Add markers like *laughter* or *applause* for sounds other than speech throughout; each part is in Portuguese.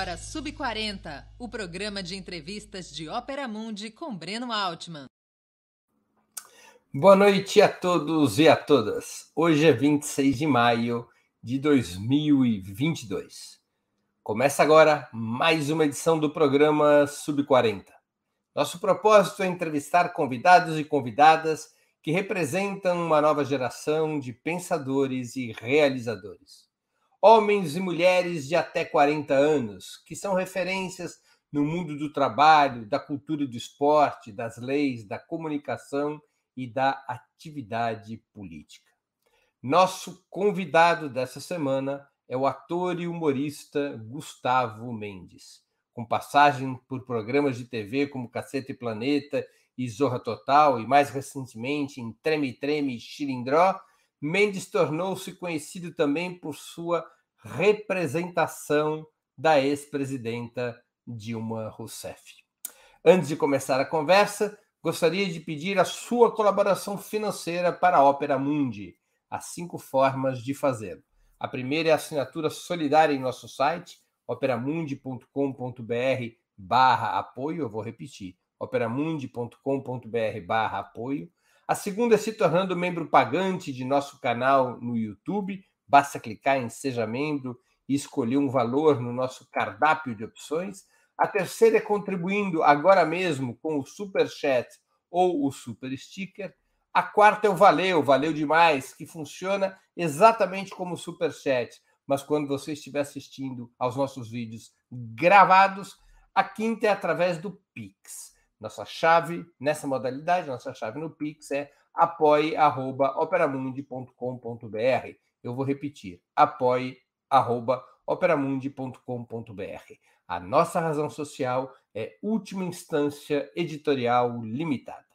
agora Sub40, o programa de entrevistas de Ópera Mundi com Breno Altman. Boa noite a todos e a todas. Hoje é 26 de maio de 2022. Começa agora mais uma edição do programa Sub40. Nosso propósito é entrevistar convidados e convidadas que representam uma nova geração de pensadores e realizadores homens e mulheres de até 40 anos, que são referências no mundo do trabalho, da cultura do esporte, das leis, da comunicação e da atividade política. Nosso convidado dessa semana é o ator e humorista Gustavo Mendes. Com passagem por programas de TV como Cacete Planeta e Zorra Total, e mais recentemente em Treme Treme e Chilindró, Mendes tornou-se conhecido também por sua representação da ex-presidenta Dilma Rousseff. Antes de começar a conversa, gostaria de pedir a sua colaboração financeira para a Ópera Mundi. Há cinco formas de fazê-lo. A primeira é a assinatura solidária em nosso site, operamundi.com.br barra apoio, eu vou repetir, operamundi.com.br barra apoio. A segunda é se tornando membro pagante de nosso canal no YouTube. Basta clicar em Seja Membro e escolher um valor no nosso cardápio de opções. A terceira é contribuindo agora mesmo com o Super Chat ou o Super Sticker. A quarta é o Valeu, valeu demais, que funciona exatamente como o Super Chat, mas quando você estiver assistindo aos nossos vídeos gravados. A quinta é através do Pix. Nossa chave nessa modalidade, nossa chave no Pix é apoie.operamundi.com.br. Eu vou repetir: apoie.operamundi.com.br. A nossa razão social é última instância editorial limitada.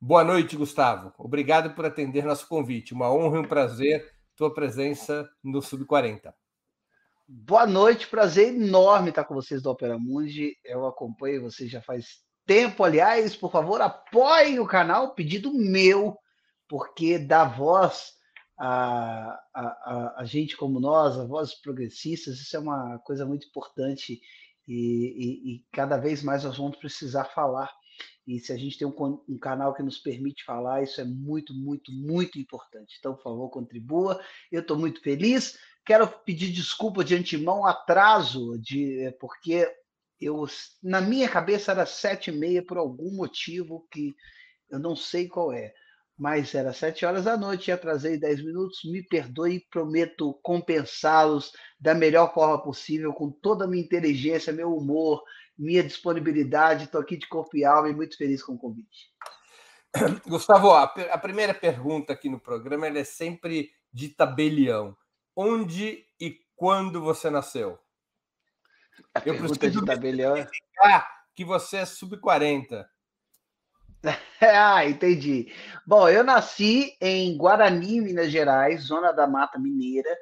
Boa noite, Gustavo. Obrigado por atender nosso convite. Uma honra e um prazer tua presença no Sub 40. Boa noite, prazer enorme estar com vocês do Opera Mundi. Eu acompanho vocês já faz tempo, aliás, por favor, apoiem o canal, pedido meu, porque dá voz a, a, a, a gente como nós, a vozes progressistas, isso é uma coisa muito importante e, e, e, cada vez mais nós vamos precisar falar. E se a gente tem um, um, canal que nos permite falar, isso é muito, muito, muito importante. Então, por favor, contribua. Eu estou muito feliz. Quero pedir desculpa de antemão, atraso, de, porque eu na minha cabeça era sete e meia por algum motivo que eu não sei qual é, mas era sete horas da noite atrasei dez minutos. Me perdoe e prometo compensá-los da melhor forma possível, com toda a minha inteligência, meu humor, minha disponibilidade. Estou aqui de corpo e alma e muito feliz com o convite. *coughs* Gustavo, a primeira pergunta aqui no programa é sempre de tabelião. Onde e quando você nasceu? A eu preciso de tabelião. que você é sub-40. *laughs* ah, entendi. Bom, eu nasci em Guarani, Minas Gerais, zona da Mata Mineira,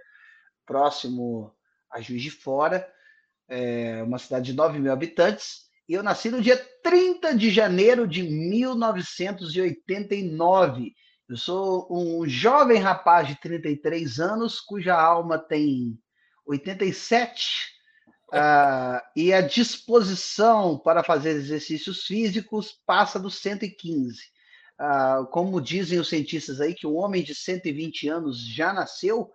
próximo a Juiz de Fora, é uma cidade de 9 mil habitantes. E eu nasci no dia 30 de janeiro de 1989. Eu sou um jovem rapaz de 33 anos, cuja alma tem 87 Uh, e a disposição para fazer exercícios físicos passa dos 115. Uh, ah, como dizem os cientistas aí, que um homem de 120 anos já nasceu,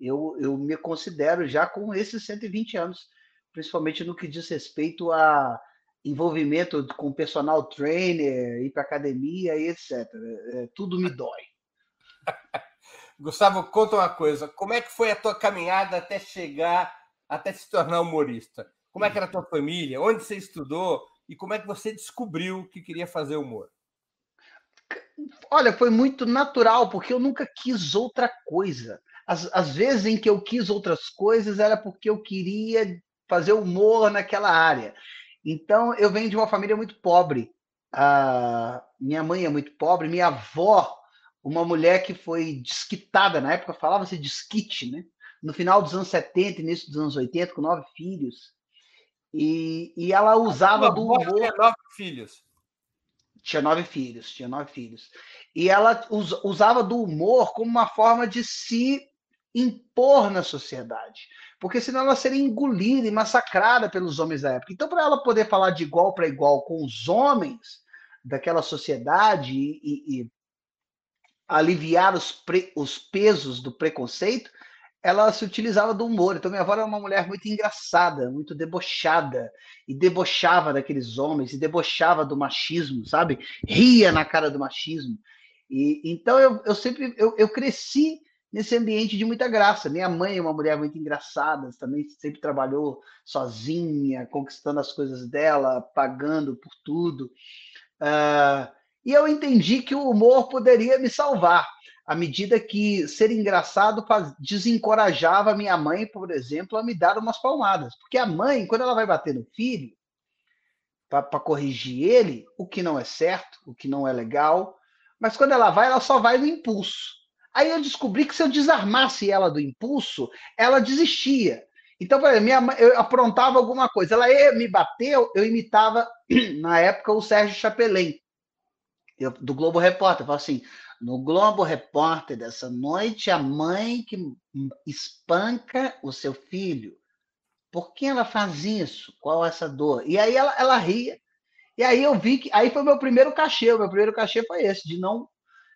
eu, eu me considero já com esses 120 anos, principalmente no que diz respeito a envolvimento com personal trainer, ir para academia e etc. É, tudo me dói. *laughs* Gustavo, conta uma coisa. Como é que foi a tua caminhada até chegar até se tornar humorista? Como é que era a tua família? Onde você estudou? E como é que você descobriu que queria fazer humor? Olha, foi muito natural, porque eu nunca quis outra coisa. Às, às vezes em que eu quis outras coisas era porque eu queria fazer humor naquela área. Então, eu venho de uma família muito pobre. Minha mãe é muito pobre, minha avó, uma mulher que foi desquitada, na época falava-se desquite, né? No final dos anos 70, início dos anos 80, com nove filhos. E, e ela usava do humor. Tinha nove filhos. Tinha nove filhos, tinha nove filhos. E ela us, usava do humor como uma forma de se impor na sociedade. porque senão ela seria engolida e massacrada pelos homens da época. Então, para ela poder falar de igual para igual com os homens daquela sociedade e, e, e aliviar os, pre, os pesos do preconceito, ela se utilizava do humor. Então, minha avó era uma mulher muito engraçada, muito debochada, e debochava daqueles homens, e debochava do machismo, sabe? Ria na cara do machismo. E então eu, eu sempre eu, eu cresci nesse ambiente de muita graça. Minha mãe é uma mulher muito engraçada, também sempre trabalhou sozinha, conquistando as coisas dela, pagando por tudo. Uh, e eu entendi que o humor poderia me salvar à medida que ser engraçado desencorajava minha mãe, por exemplo, a me dar umas palmadas. Porque a mãe, quando ela vai bater no filho, para corrigir ele, o que não é certo, o que não é legal, mas quando ela vai, ela só vai no impulso. Aí eu descobri que se eu desarmasse ela do impulso, ela desistia. Então, por exemplo, minha mãe, eu aprontava alguma coisa, ela me bateu, eu imitava, *clears throat* na época, o Sérgio Chapelin, do Globo Repórter. Eu falava assim: no Globo Repórter dessa noite, a mãe que espanca o seu filho. Por que ela faz isso? Qual é essa dor? E aí ela, ela ria. E aí eu vi que. Aí foi meu primeiro cachê. O meu primeiro cachê foi esse, de não,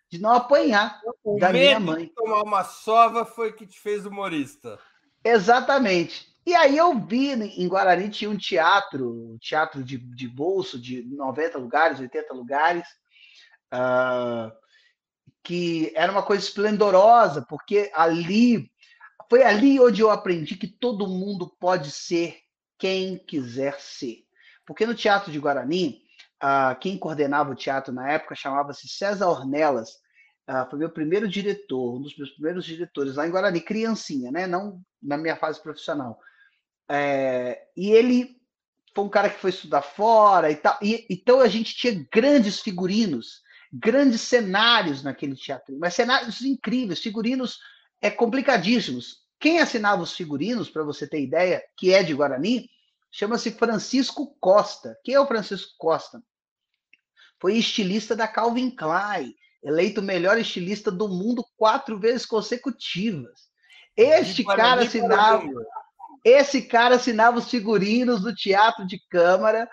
de não apanhar o da minha mãe. De tomar uma sova foi que te fez humorista. Exatamente. E aí eu vi em Guarani tinha um teatro, um teatro de, de bolso, de 90 lugares, 80 lugares. Uh, que era uma coisa esplendorosa, porque ali foi ali onde eu aprendi que todo mundo pode ser quem quiser ser. Porque no Teatro de Guarani, uh, quem coordenava o teatro na época chamava-se César Ornelas, uh, foi meu primeiro diretor, um dos meus primeiros diretores lá em Guarani, criancinha, né? não na minha fase profissional. É, e ele foi um cara que foi estudar fora e tal. E, então a gente tinha grandes figurinos grandes cenários naquele teatro, mas cenários incríveis, figurinos é complicadíssimos. Quem assinava os figurinos, para você ter ideia, que é de Guarani, chama-se Francisco Costa. Quem é o Francisco Costa? Foi estilista da Calvin Klein, eleito o melhor estilista do mundo quatro vezes consecutivas. Este cara assinava, esse cara assinava os figurinos do Teatro de Câmara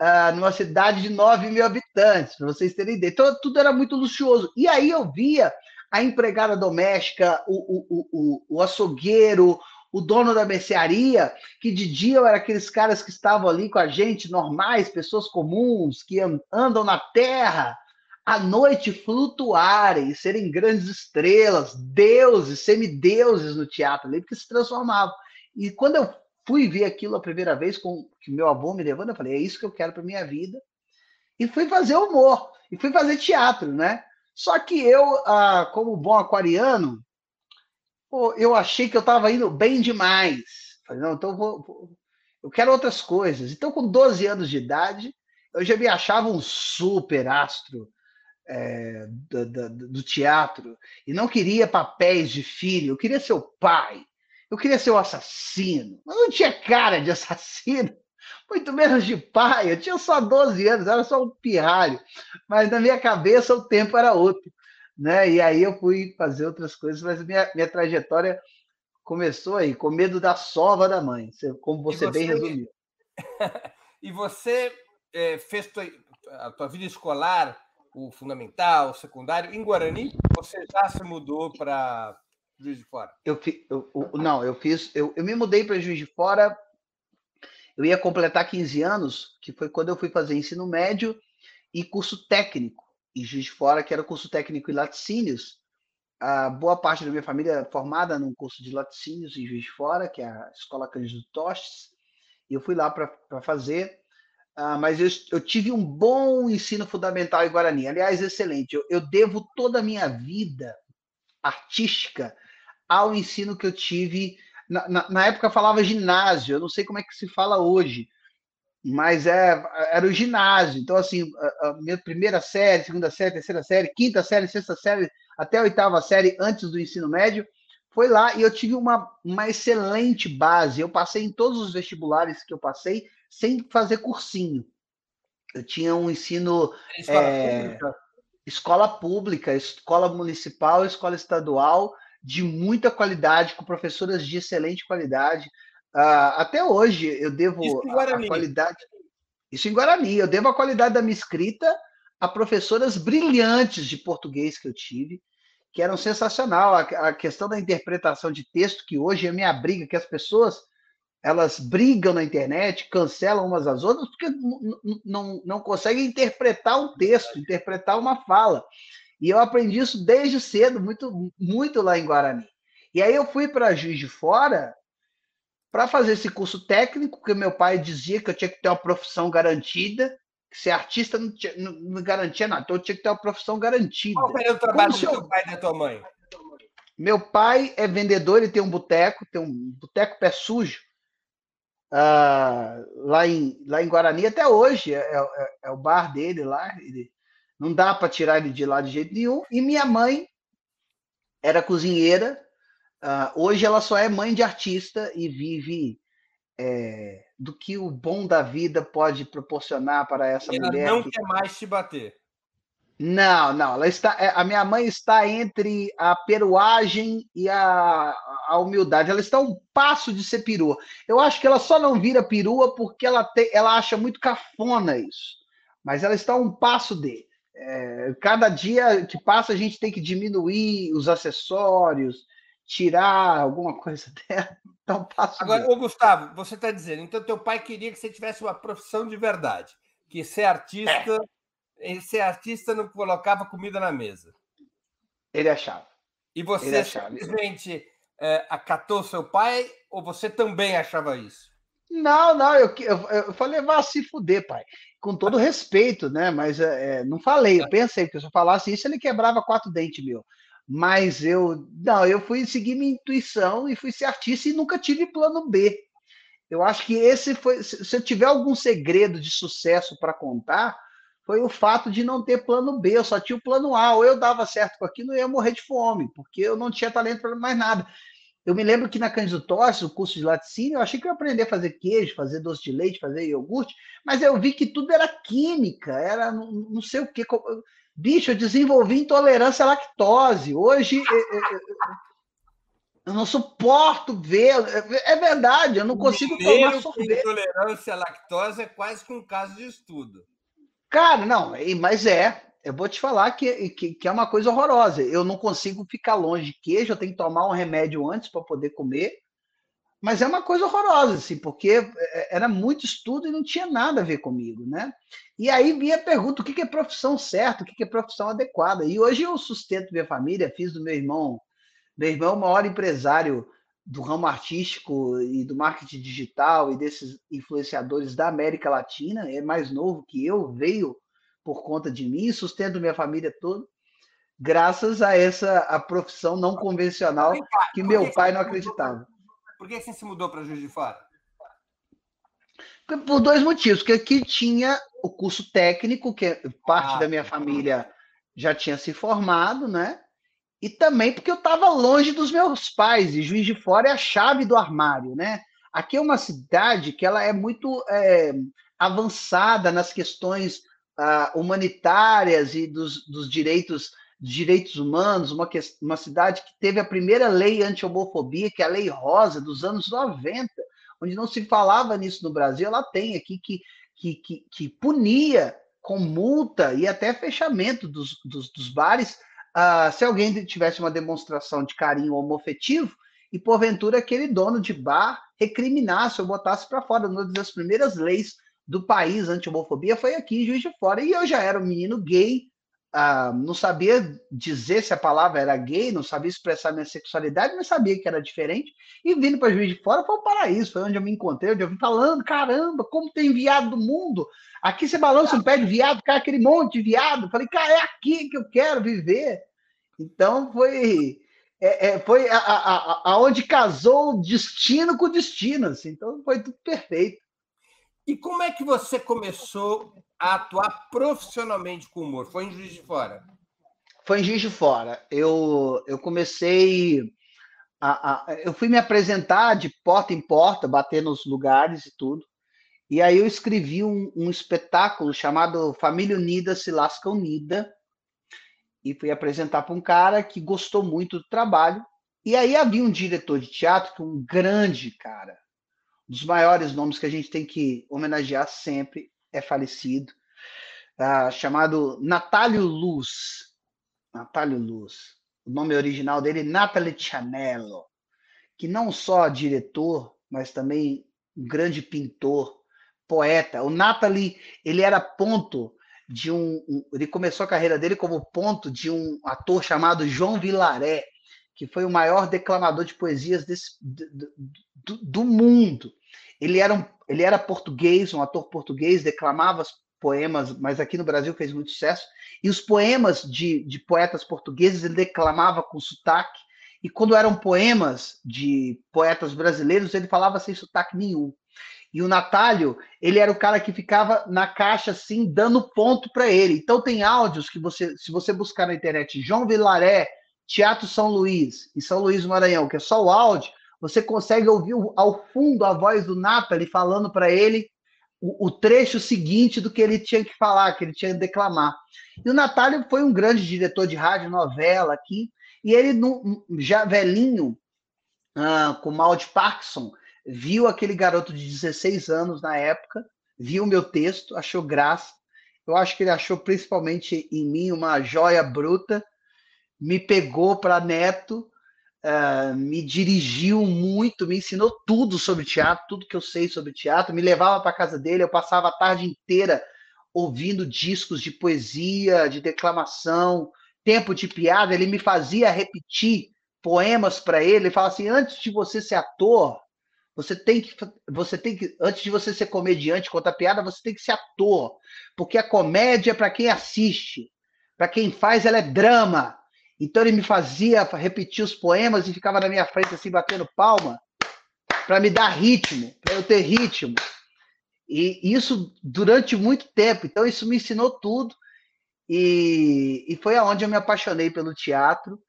uh, numa cidade de 9 mil habitantes, para vocês terem ideia. Então, tudo era muito luxuoso. E aí eu via a empregada doméstica, o, o, o, o açougueiro, o dono da mercearia, que de dia eram aqueles caras que estavam ali com a gente, normais, pessoas comuns, que andam na terra, à noite flutuarem, serem grandes estrelas, deuses, semideuses no teatro ali, porque se transformavam. E quando eu fui ver aquilo a primeira vez com que meu avô me levando, eu falei, é isso que eu quero para minha vida. E fui fazer humor, e fui fazer teatro, né? Só que eu, ah, como bom aquariano, eu achei que eu estava indo bem demais. Falei, não, então vou, vou, eu quero outras coisas. Então, com 12 anos de idade, eu já me achava um super astro é, do, do, do teatro e não queria papéis de filho, eu queria ser o pai. Eu queria ser um assassino, mas não tinha cara de assassino, *laughs* muito menos de pai. Eu tinha só 12 anos, era só um pirralho. Mas na minha cabeça o tempo era outro. Né? E aí eu fui fazer outras coisas, mas minha, minha trajetória começou aí, com medo da sova da mãe, como você, você... bem resumiu. *laughs* e você é, fez tua, a tua vida escolar, o fundamental, o secundário, em Guarani? Você já se mudou para Juiz de Fora? Eu, eu, eu, não, eu fiz. Eu, eu me mudei para Juiz de Fora. Eu ia completar 15 anos, que foi quando eu fui fazer ensino médio e curso técnico em Juiz de Fora, que era curso técnico em laticínios. A boa parte da minha família é formada num curso de laticínios em Juiz de Fora, que é a Escola Cândido Tostes, e eu fui lá para fazer. Uh, mas eu, eu, tive um bom ensino fundamental em Guarani, aliás, excelente. Eu, eu devo toda a minha vida artística ao ensino que eu tive. Na, na, na, época falava ginásio, eu não sei como é que se fala hoje, mas é, era o ginásio. Então, assim, a, a minha primeira série, segunda série, terceira série, quinta série, sexta série, até a oitava série, antes do ensino médio, foi lá e eu tive uma, uma excelente base. Eu passei em todos os vestibulares que eu passei sem fazer cursinho. Eu tinha um ensino. Escola, é, pública. escola pública, escola municipal, escola estadual de muita qualidade, com professoras de excelente qualidade. Uh, até hoje eu devo a, a qualidade. Isso em Guarani. Eu devo a qualidade da minha escrita a professoras brilhantes de português que eu tive, que eram sensacional. A, a questão da interpretação de texto, que hoje é minha briga, que as pessoas elas brigam na internet, cancelam umas às outras, porque não, não conseguem interpretar um texto, interpretar uma fala. E eu aprendi isso desde cedo, muito, muito lá em Guarani. E aí eu fui para Juiz de Fora para fazer esse curso técnico, que meu pai dizia que eu tinha que ter uma profissão garantida, que ser artista não, tinha, não, não garantia nada, então eu tinha que ter uma profissão garantida. Qual era o trabalho do seu pai e da tua mãe? Meu pai é vendedor, ele tem um boteco, tem um boteco pé sujo, uh, lá, em, lá em Guarani, até hoje, é, é, é o bar dele lá, ele, não dá para tirar ele de lá de jeito nenhum. E minha mãe era cozinheira, Uh, hoje ela só é mãe de artista e vive é, do que o bom da vida pode proporcionar para essa ela mulher. Ela não que... quer mais te bater. Não, não. Ela está, é, a minha mãe está entre a peruagem e a, a humildade. Ela está um passo de ser perua. Eu acho que ela só não vira perua porque ela, te, ela acha muito cafona isso. Mas ela está um passo dele. É, cada dia que passa, a gente tem que diminuir os acessórios, tirar alguma coisa *laughs* dela. Então, passo Agora, ô Gustavo, você está dizendo, então teu pai queria que você tivesse uma profissão de verdade, que ser artista, é. ser artista não colocava comida na mesa. Ele achava. E você simplesmente é, acatou seu pai ou você também achava isso? Não, não, eu, eu, eu falei, vá se fuder, pai. Com todo respeito, né? Mas é, não falei, eu pensei que se eu falasse isso, ele quebrava quatro dentes meu. Mas eu não, eu fui seguir minha intuição e fui ser artista e nunca tive plano B. Eu acho que esse foi, se eu tiver algum segredo de sucesso para contar, foi o fato de não ter plano B, eu só tinha o plano A, ou eu dava certo com aquilo e ia morrer de fome, porque eu não tinha talento para mais nada. Eu me lembro que na Cândido Tosse, o curso de laticínio, eu achei que eu ia aprender a fazer queijo, fazer doce de leite, fazer iogurte, mas eu vi que tudo era química, era não, sei o que. Bicho, eu desenvolvi intolerância à lactose. Hoje eu não suporto ver. É verdade, eu não consigo Mineiro tomar sorvete. Intolerância à lactose é quase que um caso de estudo. Cara, não, mas é. Eu vou te falar que, que, que, é uma coisa horrorosa. Eu não consigo ficar longe de queijo, eu tenho que tomar um remédio antes para poder comer. Mas é uma coisa horrorosa, assim, porque é, é, era muito estudo e não tinha nada a ver comigo, né? E aí vinha a pergunta: o que é profissão certa, o que é profissão adequada? E hoje eu sustento minha família, fiz do meu irmão, meu irmão é o maior empresário do ramo artístico e do marketing digital e desses influenciadores da América Latina, é mais novo que eu, veio por conta de mim, sustento minha família toda, graças a essa a profissão não convencional que meu pai não acreditava. Por que você se mudou para Juiz de Fora? Por dois motivos. Porque aqui tinha o curso técnico, que parte ah, da minha família já tinha se formado, né? E também porque eu estava longe dos meus pais, e Juiz de Fora é a chave do armário, né? Aqui é uma cidade que ela é muito é, avançada nas questões uh, humanitárias e dos, dos direitos direitos humanos, uma, uma cidade que teve a primeira lei anti-homofobia, que é a Lei Rosa, dos anos 90, onde não se falava nisso no Brasil, ela tem aqui que, que, que, que punia com multa e até fechamento dos, dos, dos bares uh, se alguém tivesse uma demonstração de carinho homofetivo e, porventura, aquele dono de bar recriminasse ou botasse para fora. Uma das primeiras leis do país anti-homofobia foi aqui em Juiz de Fora. E eu já era um menino gay, ah, não sabia dizer se a palavra era gay, não sabia expressar minha sexualidade, mas sabia que era diferente. E vindo para Juiz de Fora foi um paraíso, foi onde eu me encontrei, onde eu vim falando, caramba, como tem viado do mundo. Aqui você balança um pé de viado, cai aquele monte de viado. Falei, cara, é aqui que eu quero viver. Então foi é, é, foi aonde casou o destino com o destino, assim. Então foi tudo perfeito. E como é que você começou a atuar profissionalmente com humor? Foi em Juiz de Fora? Foi em Juiz de Fora. Eu, eu comecei. A, a, eu fui me apresentar de porta em porta, bater nos lugares e tudo. E aí eu escrevi um, um espetáculo chamado Família Unida se lasca unida. E fui apresentar para um cara que gostou muito do trabalho. E aí havia um diretor de teatro, que é um grande cara, dos maiores nomes que a gente tem que homenagear sempre, é falecido, uh, chamado Natálio Luz. Natálio Luz. O nome original dele Natalie Cianello, que não só diretor, mas também um grande pintor, poeta. O Natalie, ele era ponto de um, um, ele começou a carreira dele como ponto de um ator chamado João Vilaré, que foi o maior declamador de poesias desse, do, do, do, mundo. Ele era, um, ele era português, um ator português, declamava poemas, mas aqui no Brasil fez muito sucesso. E os poemas de, de poetas portugueses ele declamava com sotaque. E quando eram poemas de poetas brasileiros, ele falava sem sotaque nenhum. E o Natálio, ele era o cara que ficava na caixa assim, dando ponto para ele. Então tem áudios que você, se você buscar na internet, João Vilaré, Teatro São Luís, em São Luís do Maranhão, que é só o áudio, você consegue ouvir ao fundo a voz do Natali falando para ele o, o, trecho seguinte do que ele tinha que falar, que ele tinha que declamar. E o Natálio foi um grande diretor de rádio novela aqui, e ele, já velhinho, uh, com mal de Parkinson, viu aquele garoto de 16 anos na época, viu o meu texto, achou graça. Eu acho que ele achou principalmente em mim uma joia bruta, me pegou para neto, uh, me dirigiu muito, me ensinou tudo sobre teatro, tudo que eu sei sobre teatro, me levava para casa dele, eu passava a tarde inteira ouvindo discos de poesia, de declamação, tempo de piada, ele me fazia repetir poemas para ele, ele falava assim, antes de você ser ator, você tem que, você tem que, antes de você ser comediante, contar piada, você tem que ser ator, porque a comédia é para quem assiste, para quem faz, ela é drama. Então ele me fazia repetir os poemas e ficava na minha frente assim batendo palma para me dar ritmo, para eu ter ritmo. E isso durante muito tempo. Então isso me ensinou tudo e, e foi aonde eu me apaixonei pelo teatro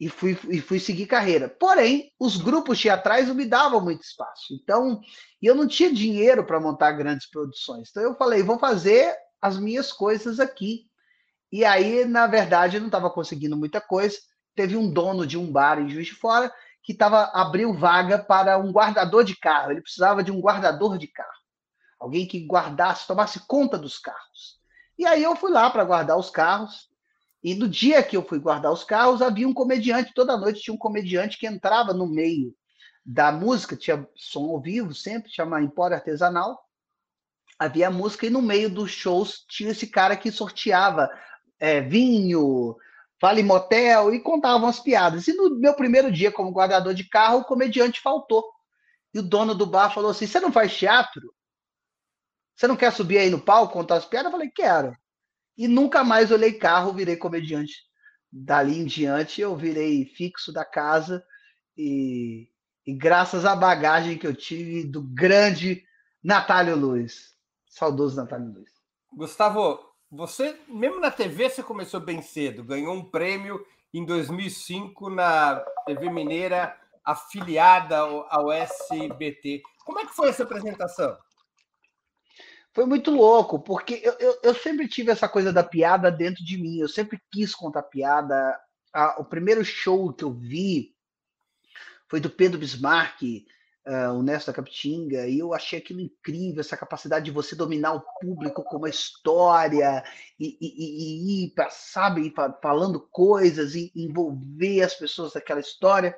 e fui, e fui seguir carreira. Porém, os grupos teatrais não me davam muito espaço. Então, eu não tinha dinheiro para montar grandes produções. Então, eu falei, vou fazer as minhas coisas aqui. E aí, na verdade, não estava conseguindo muita coisa. Teve um dono de um bar em Juiz de Fora que tava, abriu vaga para um guardador de carro. Ele precisava de um guardador de carro. Alguém que guardasse, tomasse conta dos carros. E aí eu fui lá para guardar os carros. E no dia que eu fui guardar os carros, havia um comediante, toda noite tinha um comediante que entrava no meio da música, tinha som ao vivo sempre, chama Empório Artesanal. Havia música e no meio dos shows tinha esse cara que sorteava é, vinho, vale motel e contava umas piadas. E no meu primeiro dia como guardador de carro, o comediante faltou. E o dono do bar falou assim: Você não faz teatro? Você não quer subir aí no palco contar as piadas? Eu falei: Quero. E nunca mais olhei carro, virei comediante. Dali em diante, eu virei fixo da casa e, e graças à bagagem que eu tive do grande Natálio Luiz. Saudoso Natálio Luiz. Gustavo, você, mesmo na TV, você começou bem cedo, ganhou um prêmio em 2005 na TV Mineira, afiliada ao SBT. Como é que foi essa apresentação? foi muito louco, porque eu, eu, eu, sempre tive essa coisa da piada dentro de mim, eu sempre quis contar piada. o primeiro show que eu vi foi do Pedro Bismarck, uh, o Nesta Capitinga, e eu achei aquilo incrível, essa capacidade de você dominar o público com uma história e, e, e ir para, sabe, falando coisas e envolver as pessoas naquela história.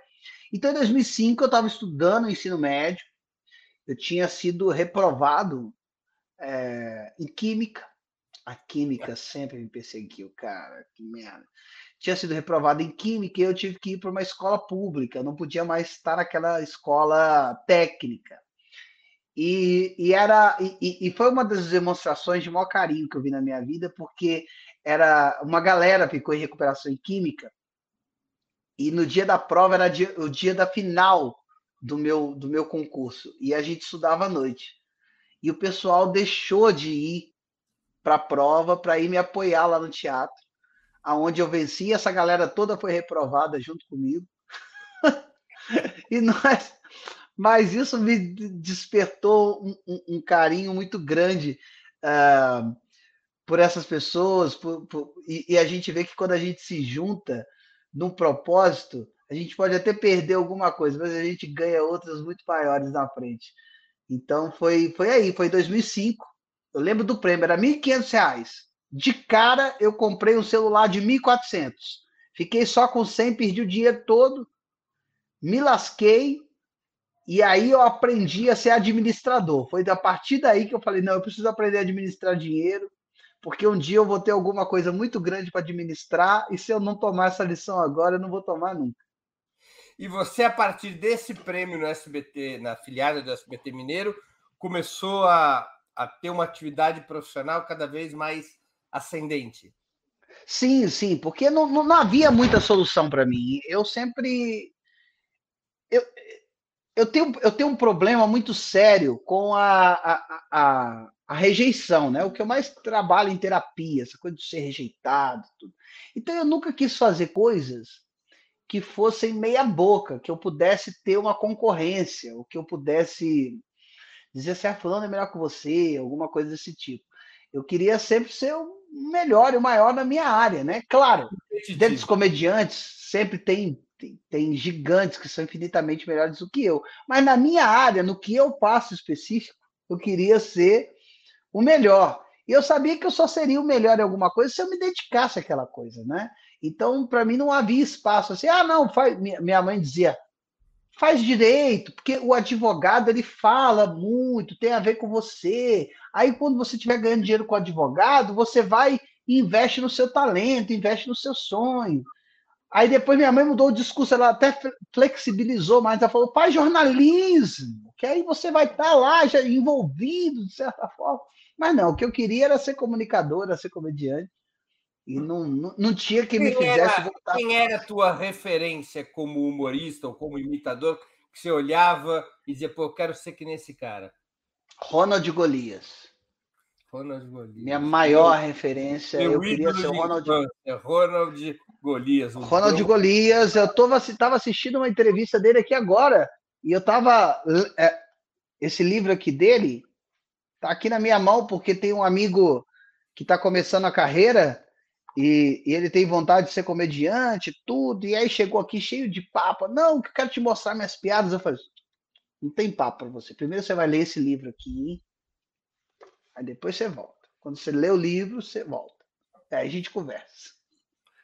Então, em 2005, eu estava estudando ensino médio, eu tinha sido reprovado é, em química. A química sempre me perseguiu, cara, que merda. Tinha sido reprovado em química e eu tive que ir para uma escola pública, não podia mais estar naquela escola técnica. E, e era e, e, foi uma das demonstrações de maior carinho que eu vi na minha vida, porque era uma galera ficou em recuperação em química e no dia da prova era dia, o dia da final do meu do meu concurso e a gente estudava à noite e o pessoal deixou de ir para a prova para ir me apoiar lá no teatro, aonde eu venci. Essa galera toda foi reprovada junto comigo. *laughs* e nós, mas isso me despertou um, um, um carinho muito grande uh, por essas pessoas, por, por, e, e a gente vê que quando a gente se junta num propósito, a gente pode até perder alguma coisa, mas a gente ganha outras muito maiores na frente. Então foi, foi aí, foi 2005. Eu lembro do prêmio, era R$ 1.500. De cara, eu comprei um celular de 1.400. Fiquei só com 100, perdi o dinheiro todo, me lasquei, e aí eu aprendi a ser administrador. Foi a partir daí que eu falei: não, eu preciso aprender a administrar dinheiro, porque um dia eu vou ter alguma coisa muito grande para administrar, e se eu não tomar essa lição agora, eu não vou tomar nunca. E você, a partir desse prêmio no SBT, na filiada do SBT Mineiro, começou a, a ter uma atividade profissional cada vez mais ascendente. Sim, sim, porque não, não havia muita solução para mim. Eu sempre. Eu, eu, tenho, eu tenho um problema muito sério com a, a, a, a, rejeição, né? O que eu mais trabalho em terapia, essa coisa de ser rejeitado. Tudo. Então eu nunca quis fazer coisas que fossem meia boca, que eu pudesse ter uma concorrência, ou que eu pudesse dizer assim, a fulano é melhor que você, alguma coisa desse tipo. Eu queria sempre ser o melhor e o maior na minha área, né? Claro, dentro dos comediantes sempre tem, tem, tem gigantes que são infinitamente melhores do que eu, mas na minha área, no que eu faço específico, eu queria ser o melhor. E eu sabia que eu só seria o melhor em alguma coisa se eu me dedicasse àquela coisa, né? Então, para mim, não havia espaço assim. Ah, não, faz... minha mãe dizia, faz direito, porque o advogado ele fala muito, tem a ver com você. Aí, quando você estiver ganhando dinheiro com o advogado, você vai e investe no seu talento, investe no seu sonho. Aí depois minha mãe mudou o discurso, ela até flexibilizou mais, ela falou, faz jornalismo, que aí você vai estar lá já envolvido, de certa forma. Mas não, o que eu queria era ser comunicadora, ser comediante. E não, não, não tinha que me fizesse era, voltar. Quem era a tua referência como humorista ou como imitador que você olhava e dizia, pô, eu quero ser que nesse cara? Ronald Golias. Ronald Golias. Minha maior referência, eu queria ser o Ronald. Ronald Golias. Ronald meu... Golias, eu estava assistindo uma entrevista dele aqui agora, e eu estava. É, esse livro aqui dele está aqui na minha mão, porque tem um amigo que está começando a carreira e, e, ele tem vontade de ser comediante, tudo, e aí chegou aqui cheio de papo. Não, que eu quero te mostrar minhas piadas. Eu falei, não tem papo para você. Primeiro você vai ler esse livro aqui, aí depois você volta. Quando você lê o livro, você volta. Aí a gente conversa.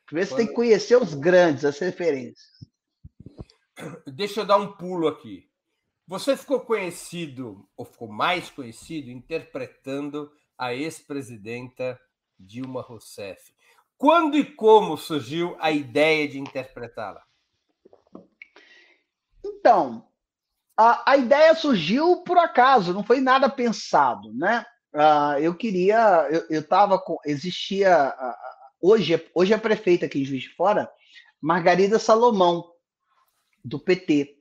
Primeiro você tem que conhecer os grandes, as referências. Deixa eu dar um pulo aqui. Você ficou conhecido, ou ficou mais conhecido, interpretando a ex-presidenta Dilma Rousseff. Quando e como surgiu a ideia de interpretá-la? Então, a, a, ideia surgiu por acaso, não foi nada pensado, né? Uh, eu queria, eu estava com, existia, uh, hoje, hoje é prefeita aqui em Juiz de Fora, Margarida Salomão, do PT.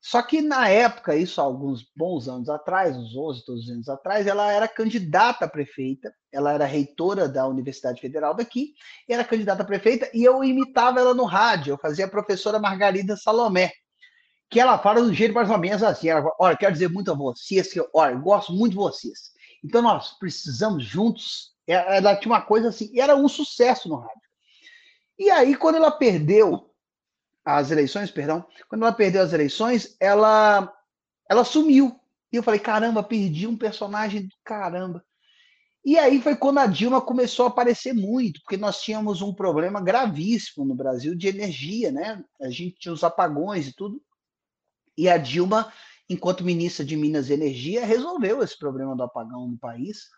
Só que na época, isso há alguns bons anos atrás, uns 11, 12 anos atrás, ela era candidata a prefeita, ela era reitora da Universidade Federal daqui, era candidata a prefeita, e eu imitava ela no rádio, eu fazia a professora Margarida Salomé, que ela fala do jeito mais ou menos assim, ela fala, olha, quero dizer muito a vocês, que, olha, eu gosto muito de vocês, então nós precisamos juntos, ela tinha uma coisa assim, era um sucesso no rádio. E aí, quando ela perdeu as eleições, perdão, quando ela perdeu as eleições, ela ela sumiu. E eu falei, caramba, perdi um personagem do caramba. E aí foi quando a Dilma começou a aparecer muito, porque nós tínhamos um problema gravíssimo no Brasil de energia, né? A gente tinha os apagões e tudo. E a Dilma, enquanto ministra de Minas e Energia, resolveu esse problema do apagão no país.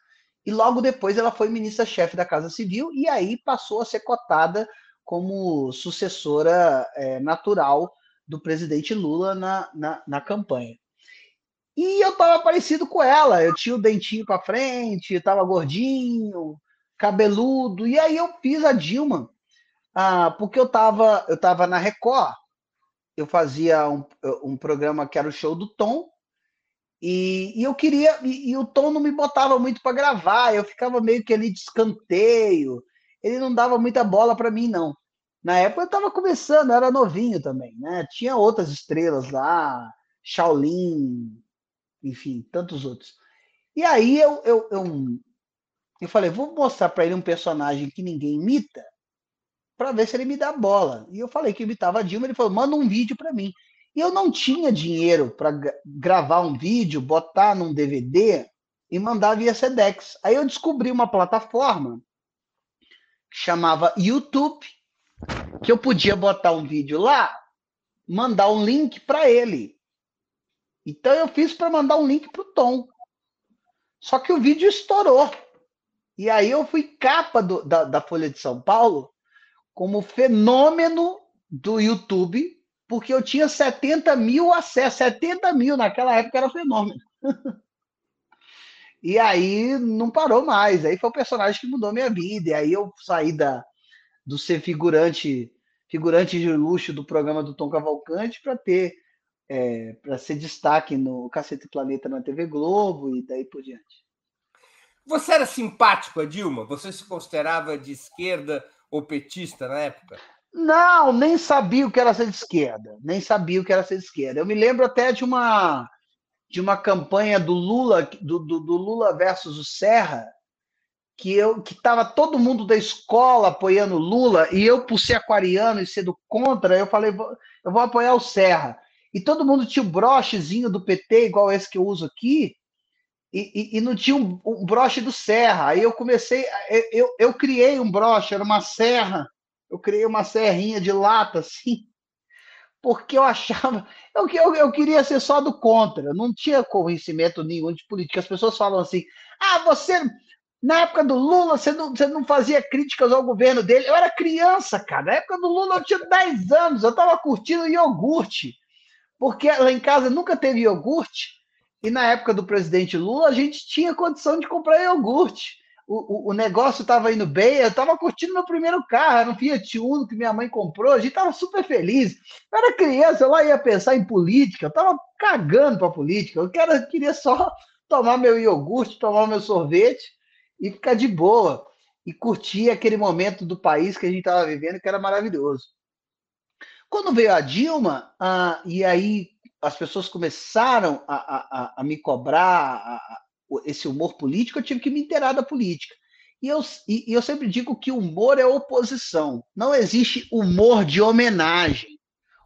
E logo depois ela foi ministra-chefe da Casa Civil e aí passou a ser cotada como sucessora é, natural do presidente Lula na, na, na campanha. E eu estava parecido com ela, eu tinha o dentinho para frente, estava gordinho, cabeludo, e aí eu fiz a Dilma, ah, porque eu estava eu tava na Record, eu fazia um, um programa que era o show do Tom, e, e eu queria, e, e, o Tom não me botava muito para gravar, eu ficava meio que ali de escanteio, ele não dava muita bola para mim, não. Na época eu estava começando, eu era novinho também, né? Tinha outras estrelas lá, Shaolin, enfim, tantos outros. E aí eu, eu, eu, eu falei, vou mostrar para ele um personagem que ninguém imita, para ver se ele me dá bola. E eu falei que imitava a Dilma, ele falou, manda um vídeo para mim. E eu não tinha dinheiro para gravar um vídeo, botar num DVD e mandar via Sedex. Aí eu descobri uma plataforma que chamava YouTube, que eu podia botar um vídeo lá, mandar um link para ele. Então eu fiz para mandar um link para o Tom. Só que o vídeo estourou. E aí eu fui capa do, da, da Folha de São Paulo como fenômeno do YouTube, porque eu tinha 70 mil acessos. 70 mil naquela época era fenômeno. *laughs* e aí não parou mais. Aí foi o personagem que mudou minha vida. E aí eu saí da, do ser figurante, figurante de luxo do programa do Tom Cavalcante para ter é, para ser destaque no Cacete Planeta na TV Globo e daí por diante. Você era simpático a Dilma? Você se considerava de esquerda ou petista na época? Não, nem sabia o que era ser de esquerda. Nem sabia o que era ser de esquerda. Eu me lembro até de uma de uma campanha do Lula, do, do, do Lula versus o Serra, que eu que estava todo mundo da escola apoiando Lula e eu por ser aquariano e sendo contra, eu falei eu vou apoiar o Serra e todo mundo tinha o brochezinho do PT, igual esse que eu uso aqui, e, e, e não tinha um, um, broche do Serra. Aí eu comecei, eu, eu criei um broche, era uma serra, eu criei uma serrinha de lata, *laughs* assim, porque eu achava, eu, eu, eu queria ser só do contra, não tinha conhecimento nenhum de política. As pessoas falam assim, ah, você, na época do Lula, você não, você não fazia críticas ao governo dele. Eu era criança, cara. Na época do Lula, eu tinha 10 anos, eu estava curtindo iogurte porque lá em casa nunca teve iogurte, e na época do presidente Lula a gente tinha condição de comprar iogurte. O, o, o negócio estava indo bem, eu estava curtindo meu primeiro carro, era um Fiat Uno que minha mãe comprou, a gente estava super feliz. Eu era criança, eu lá ia pensar em política, eu estava cagando para política, eu queria só tomar meu iogurte, tomar meu sorvete e ficar de boa. E curtir aquele momento do país que a gente estava vivendo, que era maravilhoso. Quando veio a Dilma, ah, e aí as pessoas começaram a, a, a me cobrar a, esse humor político, eu tive que me inteirar da política. E eu, e, e eu sempre digo que humor é oposição. Não existe humor de homenagem.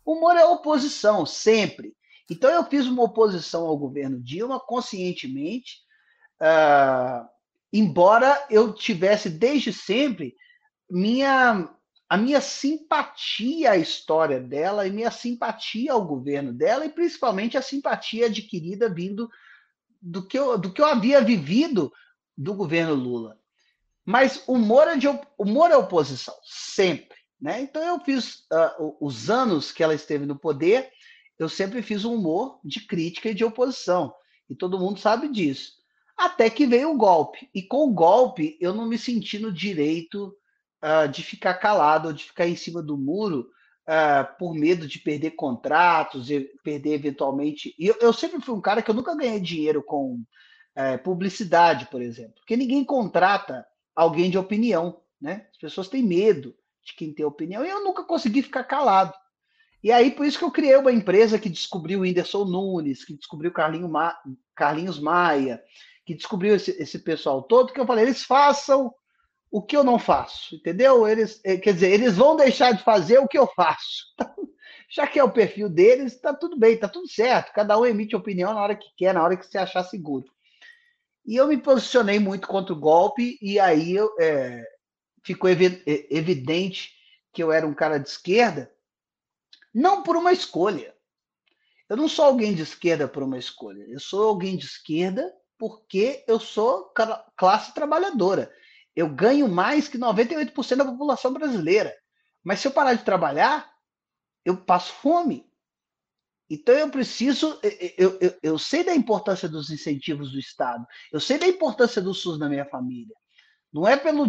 Humor é oposição, sempre. Então eu fiz uma oposição ao governo Dilma conscientemente, uh, embora eu tivesse desde sempre minha a minha simpatia à história dela e minha simpatia ao governo dela e principalmente a simpatia adquirida vindo do que eu, do que eu havia vivido do governo Lula. Mas humor é, de, humor é oposição, sempre. Né? Então eu fiz uh, os anos que ela esteve no poder, eu sempre fiz um humor de crítica e de oposição. E todo mundo sabe disso. Até que veio o golpe. E com o golpe, eu não me senti no direito uh, de ficar calado ou de ficar em cima do muro uh, por medo de perder contratos, e perder eventualmente. E eu, eu, sempre fui um cara que eu nunca ganhei dinheiro com uh, publicidade, por exemplo, porque ninguém contrata alguém de opinião, né? As pessoas têm medo de quem tem opinião e eu nunca consegui ficar calado. E aí, por isso que eu criei uma empresa que descobriu o Whindersson Nunes, que descobriu Carlinho Ma... Carlinhos Maia, que descobriu esse, esse pessoal todo, que eu falei, eles façam o que eu não faço, entendeu? Eles, eh, quer dizer, eles vão deixar de fazer o que eu faço. *laughs* Já que é o perfil deles, está tudo bem, está tudo certo. Cada um emite opinião na hora que quer, na hora que se achar seguro. E eu me posicionei muito contra o golpe, e aí eu, é, ficou evidente que eu era um cara de esquerda, não por uma escolha. Eu não sou alguém de esquerda por uma escolha. Eu sou alguém de esquerda porque eu sou classe trabalhadora eu ganho mais que 98% da população brasileira. Mas se eu parar de trabalhar, eu passo fome. Então eu preciso, eu, eu, eu sei da importância dos incentivos do Estado, eu sei da importância do SUS na minha família. Não é pelo,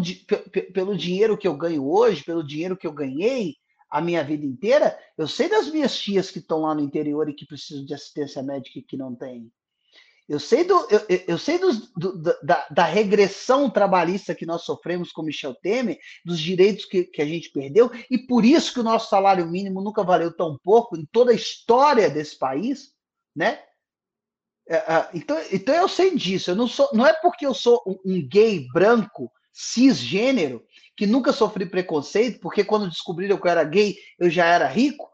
pelo dinheiro que eu ganho hoje, pelo dinheiro que eu ganhei a minha vida inteira, eu sei das minhas tias que estão lá no interior e que precisam de assistência médica e que não têm. Eu sei, do, eu, eu sei dos, do, da, da, regressão trabalhista que nós sofremos com Michel Temer, dos direitos que, que a gente perdeu, e por isso que o nosso salário mínimo nunca valeu tão pouco em toda a história desse país, né? É, é, então, então eu sei disso. Eu não, sou, não é porque eu sou um gay branco, cisgênero, que nunca sofri preconceito, porque quando descobriram que eu era gay, eu já era rico,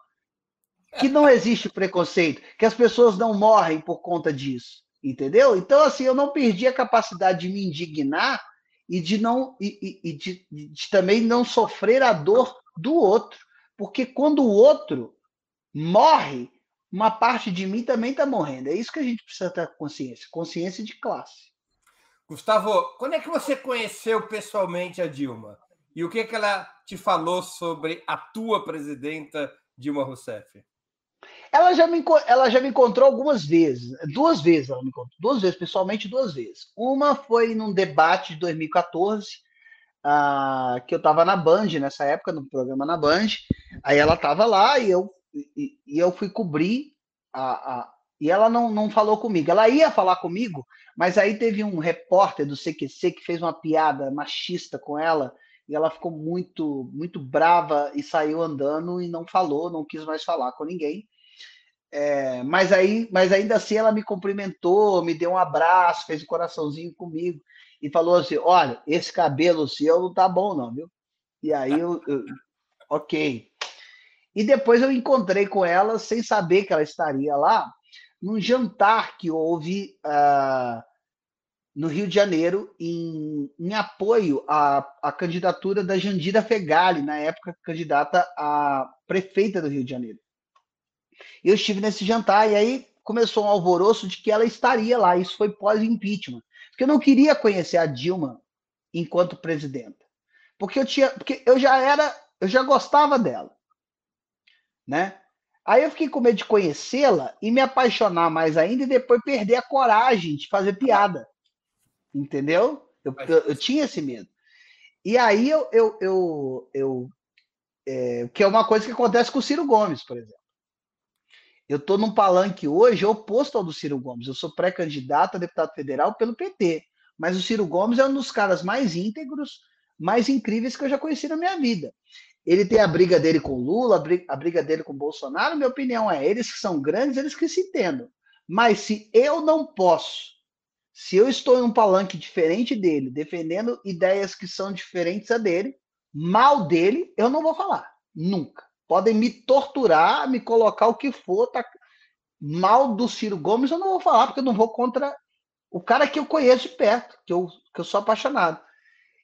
que não existe preconceito, que as pessoas não morrem por conta disso, entendeu? Então, assim, eu não perdi a capacidade de me indignar e de não e, e de, de também não sofrer a dor do outro, porque quando o outro morre, uma parte de mim também está morrendo. É isso que a gente precisa ter consciência, consciência de classe. Gustavo, quando é que você conheceu pessoalmente a Dilma? E o que, que ela te falou sobre a tua presidenta Dilma Rousseff? Ela já, me, ela já me encontrou algumas vezes, duas vezes ela me encontrou, duas vezes, pessoalmente duas vezes. Uma foi num debate de 2014, uh, que eu estava na Band nessa época, no programa na Band, aí ela estava lá e eu, e, e, eu fui cobrir a, a, e ela não, não falou comigo. Ela ia falar comigo, mas aí teve um repórter do CQC que fez uma piada machista com ela, e ela ficou muito muito brava e saiu andando e não falou, não quis mais falar com ninguém. É, mas aí, mas ainda assim ela me cumprimentou, me deu um abraço, fez um coraçãozinho comigo e falou assim: olha, esse cabelo seu não tá bom, não, viu? E aí eu, eu ok. E depois eu encontrei com ela sem saber que ela estaria lá, num jantar que houve uh, no Rio de Janeiro em, em apoio à, à, candidatura da Jandira Fegali, na época candidata a prefeita do Rio de Janeiro. Eu estive nesse jantar e aí começou um alvoroço de que ela estaria lá. Isso foi pós-impeachment. Porque eu não queria conhecer a Dilma enquanto presidenta. Porque eu tinha, porque eu já era, eu já gostava dela, né? Aí eu fiquei com medo de conhecê-la e me apaixonar mais ainda e depois perder a coragem de fazer piada. Entendeu? Eu, eu, eu tinha esse medo. E aí eu, eu, eu, eu é, que é uma coisa que acontece com o Ciro Gomes, por exemplo. Eu estou num palanque hoje oposto ao do Ciro Gomes. Eu sou pré-candidato a deputado federal pelo PT. Mas o Ciro Gomes é um dos caras mais íntegros, mais incríveis que eu já conheci na minha vida. Ele tem a briga dele com Lula, a briga dele com Bolsonaro. Minha opinião é: eles que são grandes, eles que se entendam. Mas se eu não posso se eu estou em um palanque diferente dele, defendendo ideias que são diferentes a dele, mal dele, eu não vou falar. Nunca. Podem me torturar, me colocar o que for. Tá... Mal do Ciro Gomes eu não vou falar, porque eu não vou contra o cara que eu conheço de perto, que eu, que eu sou apaixonado.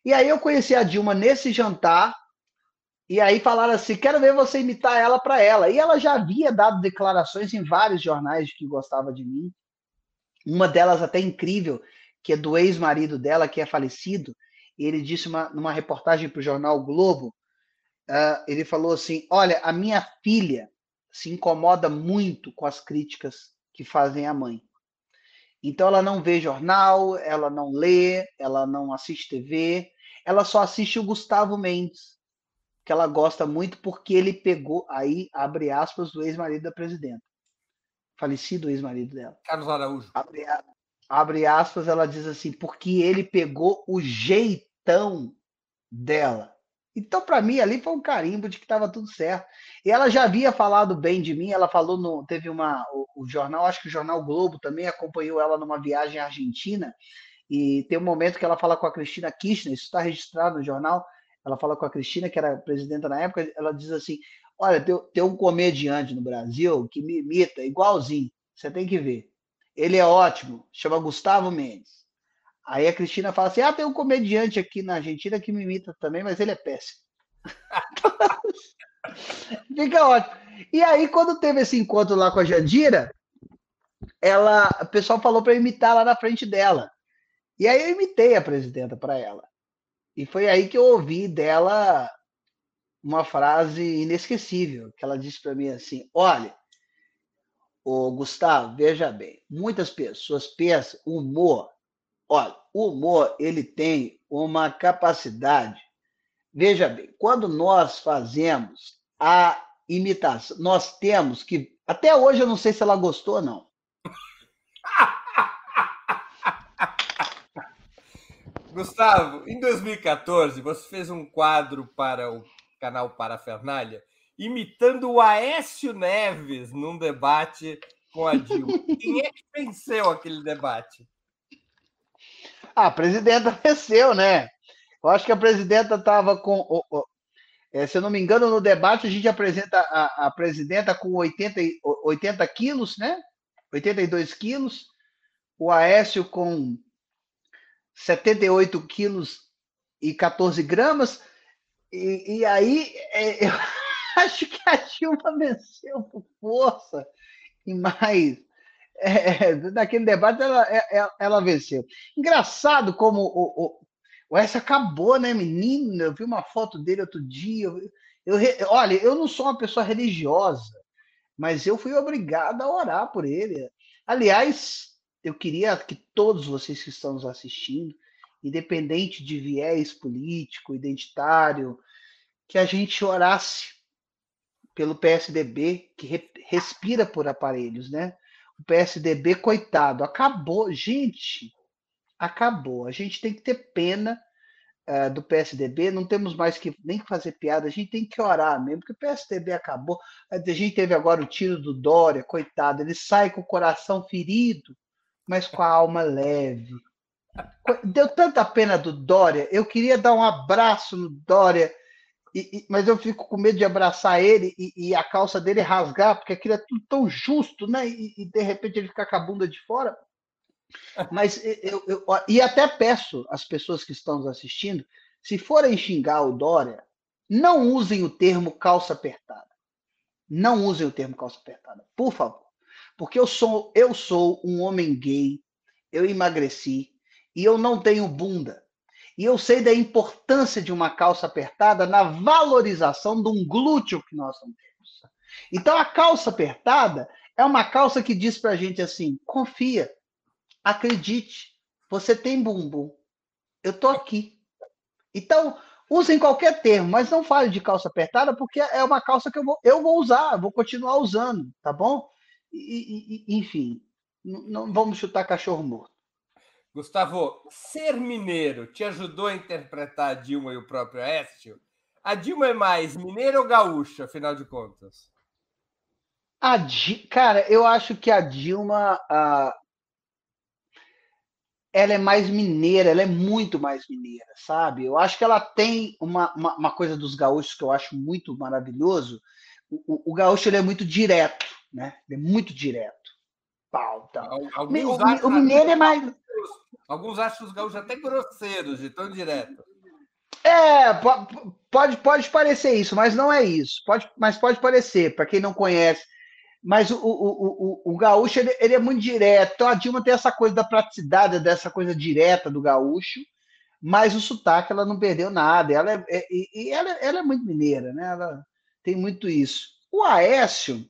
E aí eu conheci a Dilma nesse jantar, e aí falaram assim: quero ver você imitar ela para ela. E ela já havia dado declarações em vários jornais que gostava de mim. Uma delas até incrível, que é do ex-marido dela, que é falecido. Ele disse uma, numa reportagem para o jornal Globo, uh, ele falou assim: Olha, a minha filha se incomoda muito com as críticas que fazem a mãe. Então ela não vê jornal, ela não lê, ela não assiste TV, ela só assiste o Gustavo Mendes, que ela gosta muito porque ele pegou aí abre aspas do ex-marido da presidenta falecido ex-marido dela. Carlos Araújo. Abre, abre, aspas, ela diz assim, porque ele pegou o jeitão dela. Então, para mim, ali foi um carimbo de que estava tudo certo. E ela já havia falado bem de mim, ela falou no. Teve uma. O, o, jornal, acho que o Jornal Globo também acompanhou ela numa viagem à Argentina. E tem um momento que ela fala com a Cristina Kirchner, isso está registrado no jornal. Ela fala com a Cristina, que era presidenta na época, ela diz assim: Olha, tem, tem um comediante no Brasil que me imita igualzinho. Você tem que ver. Ele é ótimo, chama Gustavo Mendes. Aí a Cristina fala assim: ah, tem um comediante aqui na Argentina que me imita também, mas ele é péssimo. *laughs* Fica ótimo. E aí, quando teve esse encontro lá com a Jandira, ela, o pessoal falou para imitar lá na frente dela. E aí eu imitei a presidenta para ela. E foi aí que eu ouvi dela uma frase inesquecível, que ela disse para mim assim: Olha, o Gustavo, veja bem, muitas pessoas pensam humor. Olha, o humor ele tem uma capacidade. Veja bem, quando nós fazemos a imitação, nós temos que. Até hoje eu não sei se ela gostou ou não. *laughs* Gustavo, em 2014, você fez um quadro para o canal Parafernália, imitando o Aécio Neves num debate com a Dilma. Quem é que venceu aquele debate? Ah, a presidenta *laughs* venceu, né? Eu acho que a presidenta estava com. É, se eu não me engano, no debate a gente apresenta a, a presidenta com 80, 80 quilos, né? 82 quilos. O Aécio com 78 quilos e 14 gramas. E, e aí é, *laughs* eu acho que a Dilma venceu por força e mais. É, naquele debate ela, ela, é, é, ela, venceu. Engraçado como o, o, o S acabou, né, menino? Eu vi uma foto dele outro dia. Eu, eu, olha, eu não sou uma pessoa religiosa, mas eu fui obrigado a orar por ele. Aliás, eu queria que todos vocês que estão nos assistindo, independente de viés político, identitário, que a gente orasse pelo PSDB, que re, respira por aparelhos, né? O PSDB, coitado, acabou. Gente, acabou. A gente tem que ter pena uh, do PSDB, não temos mais que nem que fazer piada, a gente tem que orar mesmo, porque o PSDB acabou. A gente teve agora o tiro do Dória, coitado, ele sai com o coração ferido, mas com a alma leve. Deu tanta pena do Dória, eu queria dar um abraço no Dória, e, e, mas eu fico com medo de abraçar ele e, e, a calça dele rasgar, porque aquilo é tudo tão justo, né? E, de repente ele fica com a bunda de fora. Mas eu, eu, e até peço às pessoas que estão nos assistindo, se forem xingar o Dória, não usem o termo calça apertada. Não usem o termo calça apertada, por favor. Porque eu sou, eu sou um homem gay, eu emagreci e eu não tenho bunda. E eu sei da importância de uma calça apertada na valorização de um glúteo que nós não temos. Então a calça apertada é uma calça que diz para a gente assim: confia, Acredite, você tem bumbum. Eu tô aqui. Então, usem qualquer termo, mas não fale de calça apertada, porque é uma calça que eu vou, eu vou usar, vou continuar usando, tá bom? E, e, enfim, não vamos chutar cachorro morto. Gustavo, ser mineiro te ajudou a interpretar a Dilma e o próprio Aécio? A Dilma é mais mineira ou gaúcha, afinal de contas? A Cara, eu acho que a Dilma, ela é mais mineira, ela é muito mais mineira, sabe? Eu acho que ela tem uma, uma, uma coisa dos gaúchos que eu acho muito maravilhoso. O, o, o, gaúcho ele é muito direto, né? Ele é muito direto. Pau. Alguns o, o, mineiro é mais. Alguns acham os gaúchos até grosseiros, de tão direto. É, pode, pode parecer isso, mas não é isso. Pode, mas pode parecer, para quem não conhece. Mas o, o, o, o gaúcho ele, ele, é muito direto. A Dilma tem essa coisa da praticidade, dessa coisa direta do gaúcho, mas o sotaque ela não perdeu nada. Ela é, é e ela, ela, é muito mineira, né? Ela tem muito isso. O Aécio,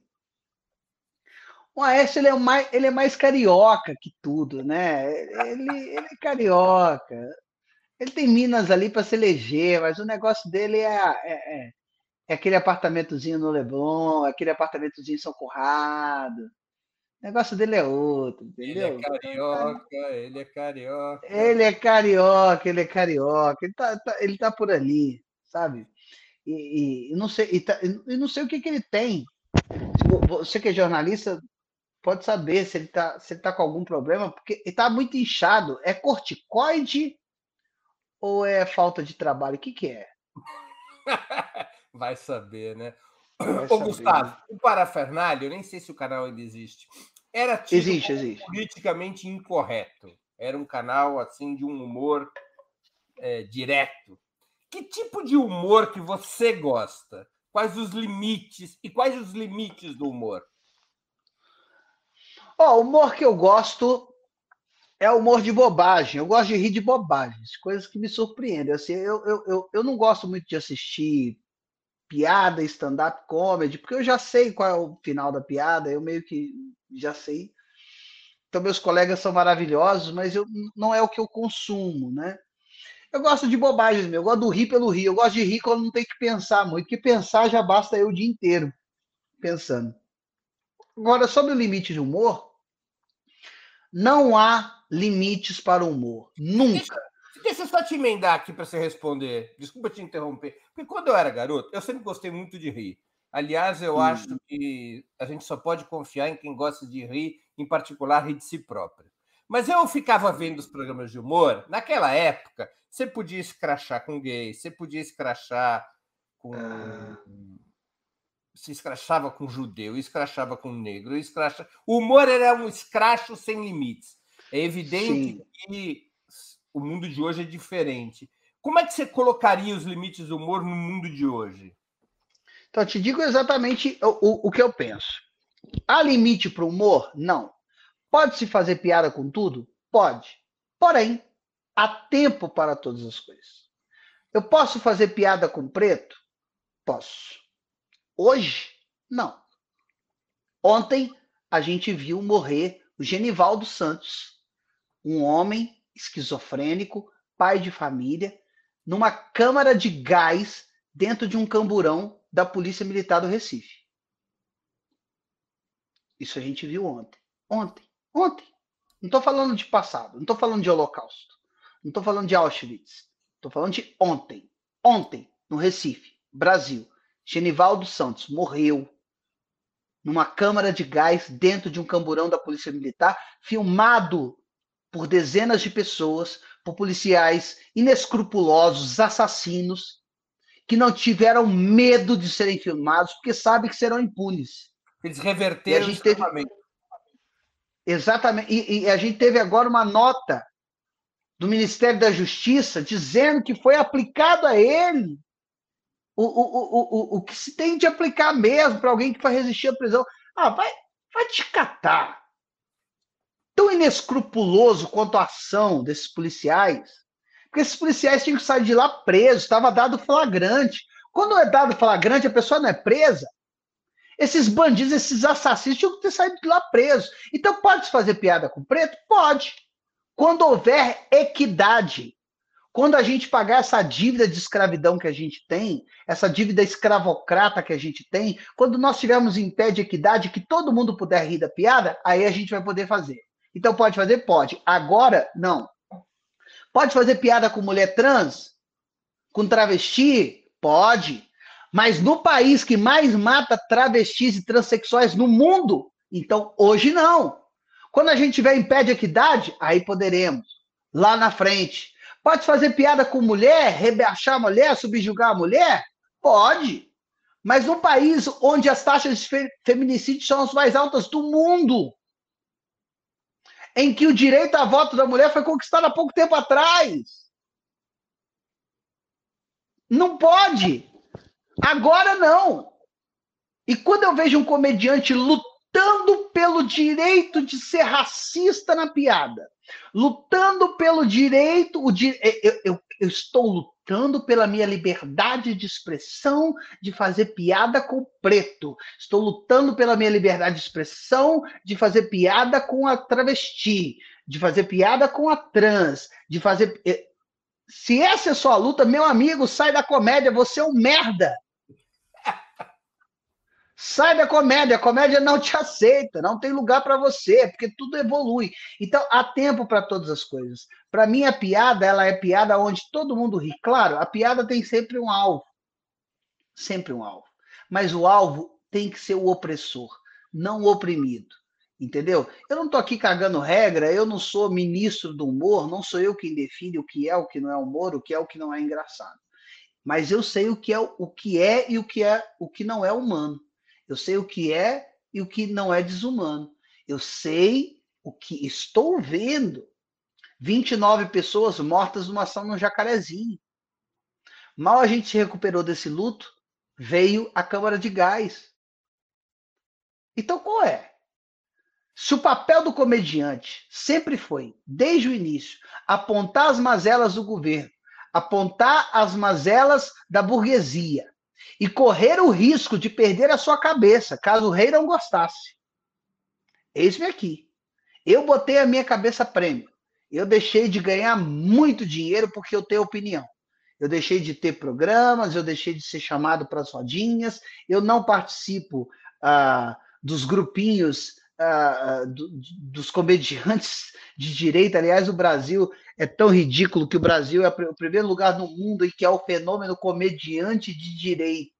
o Aécio ele é, mais, ele é mais carioca que tudo, né? Ele, ele é carioca. Ele tem Minas ali para se eleger, mas o negócio dele é, é, é é aquele apartamentozinho no Leblon, aquele apartamentozinho em São Conrado. O negócio dele é outro, entendeu? Ele é carioca, ele é carioca. Ele é carioca, ele é carioca, ele tá, tá ele tá por ali, sabe? E, e não sei, e, tá, e não sei o que, que ele tem. Você que é jornalista pode saber se ele tá, se ele tá com algum problema, porque ele tá muito inchado. É corticoide ou é falta de trabalho? O que, que é? *laughs* Vai saber, né? Vai Ô, saber. Gustavo, o Parafernália, eu nem sei se o canal ainda existe, era tido existe, existe. politicamente incorreto. Era um canal assim de um humor é, direto. Que tipo de humor que você gosta? Quais os limites e quais os limites do humor? Oh, o humor que eu gosto é humor de bobagem. Eu gosto de rir de bobagens, coisas que me surpreendem. Assim, eu, eu, eu, eu não gosto muito de assistir piada, stand-up comedy, porque eu já sei qual é o final da piada, eu meio que já sei. Então, meus colegas são maravilhosos, mas eu, não é o que eu consumo, né? Eu gosto de bobagens, meu. eu gosto do rir pelo rir. Eu gosto de rir quando não tem que pensar muito, porque pensar já basta eu o dia inteiro pensando. Agora, sobre o limite de humor, não há limites para o humor. Nunca. Deixa eu só te emendar aqui para você responder. Desculpa te interromper. Porque quando eu era garoto, eu sempre gostei muito de rir. Aliás, eu hum. acho que a gente só pode confiar em quem gosta de rir, em particular, rir de si próprio. Mas eu ficava vendo os programas de humor. Naquela época, você podia escrachar com gay, você podia escrachar com ah. Se escrachava com judeu, escrachava com negro, escracha... o humor era um escracho sem limites. É evidente Sim. que o mundo de hoje é diferente. Como é que você colocaria os limites do humor no mundo de hoje? Então, te digo exatamente o, o, o que eu penso. Há limite para o humor? Não. Pode-se fazer piada com tudo? Pode. Porém, há tempo para todas as coisas. Eu posso fazer piada com preto? Posso. Hoje, não. Ontem, a gente viu morrer o Genivaldo Santos, um homem esquizofrênico, pai de família, numa câmara de gás dentro de um camburão da Polícia Militar do Recife. Isso a gente viu ontem. Ontem. Ontem. Não estou falando de passado. Não estou falando de Holocausto. Não estou falando de Auschwitz. Estou falando de ontem. Ontem, no Recife, Brasil. Genivaldo Santos morreu numa câmara de gás dentro de um camburão da Polícia Militar, filmado por dezenas de pessoas, por policiais inescrupulosos, assassinos, que não tiveram medo de serem filmados, porque sabem que serão impunes. Eles reverteram gente teve... Exatamente. E, e a gente teve agora uma nota do Ministério da Justiça dizendo que foi aplicado a ele o, o, o, o, que se tem de aplicar mesmo para alguém que vai resistir à prisão. Ah, vai, vai te catar. Tão inescrupuloso quanto a ação desses policiais, porque esses policiais tinham que sair de lá presos, estava dado flagrante. Quando é dado flagrante, a pessoa não é presa. Esses bandidos, esses assassinos tinham que ter saído de lá presos. Então, pode fazer piada com preto? Pode. Quando houver equidade. Quando a gente pagar essa dívida de escravidão que a gente tem, essa dívida escravocrata que a gente tem, quando nós tivermos em pé de equidade, que todo mundo puder rir da piada, aí a gente vai poder fazer. Então pode fazer? Pode. Agora, não. Pode fazer piada com mulher trans? Com travesti? Pode. Mas no país que mais mata travestis e transexuais no mundo, então hoje não. Quando a gente tiver em pé de equidade, aí poderemos. Lá na frente. Pode fazer piada com mulher, rebaixar a mulher, subjugar a mulher? Pode. Mas num país onde as taxas de feminicídio são as mais altas do mundo, em que o direito a voto da mulher foi conquistado há pouco tempo atrás. Não pode. Agora não. E quando eu vejo um comediante lutando pelo direito de ser racista na piada, lutando pelo direito, o di... eu, eu, eu estou lutando pela minha liberdade de expressão, de fazer piada com o preto. Estou lutando pela minha liberdade de expressão, de fazer piada com a travesti, de fazer piada com a trans, de fazer. Eh, se essa é sua luta, meu amigo, sai da comédia, você é um merda. Sai da comédia, a comédia não te aceita, não tem lugar para você, porque tudo evolui. Então, há tempo para todas as coisas. Para mim, a piada, ela é piada onde todo mundo ri. Claro, a piada tem sempre um alvo. Sempre um alvo. Mas o alvo tem que ser o opressor, não o oprimido. Entendeu? Eu não estou aqui cagando regra, eu não sou ministro do humor, não sou eu quem define o que é, o que não é humor, o que é, o que não é engraçado. Mas eu sei o que é, o que é e o que é, o que não é humano. Eu sei o que é e o que não é desumano. Eu sei o que estou vendo. 29 pessoas mortas numa ação no Jacarezinho. Mal a gente se recuperou desse luto, veio a Câmara de Gás. Então qual é? Se o papel do comediante sempre foi, desde o início, apontar as mazelas do governo, apontar as mazelas da burguesia, e correr o risco de perder a sua cabeça, caso o rei não gostasse. Eis-me aqui. Eu botei a minha cabeça prêmio. Eu deixei de ganhar muito dinheiro porque eu tenho opinião. Eu deixei de ter programas, eu deixei de ser chamado para as rodinhas, eu não participo ah, dos grupinhos ah, do, dos comediantes de direita. Aliás, o Brasil é tão ridículo que o Brasil é o primeiro lugar no mundo em que é o fenômeno comediante de direita.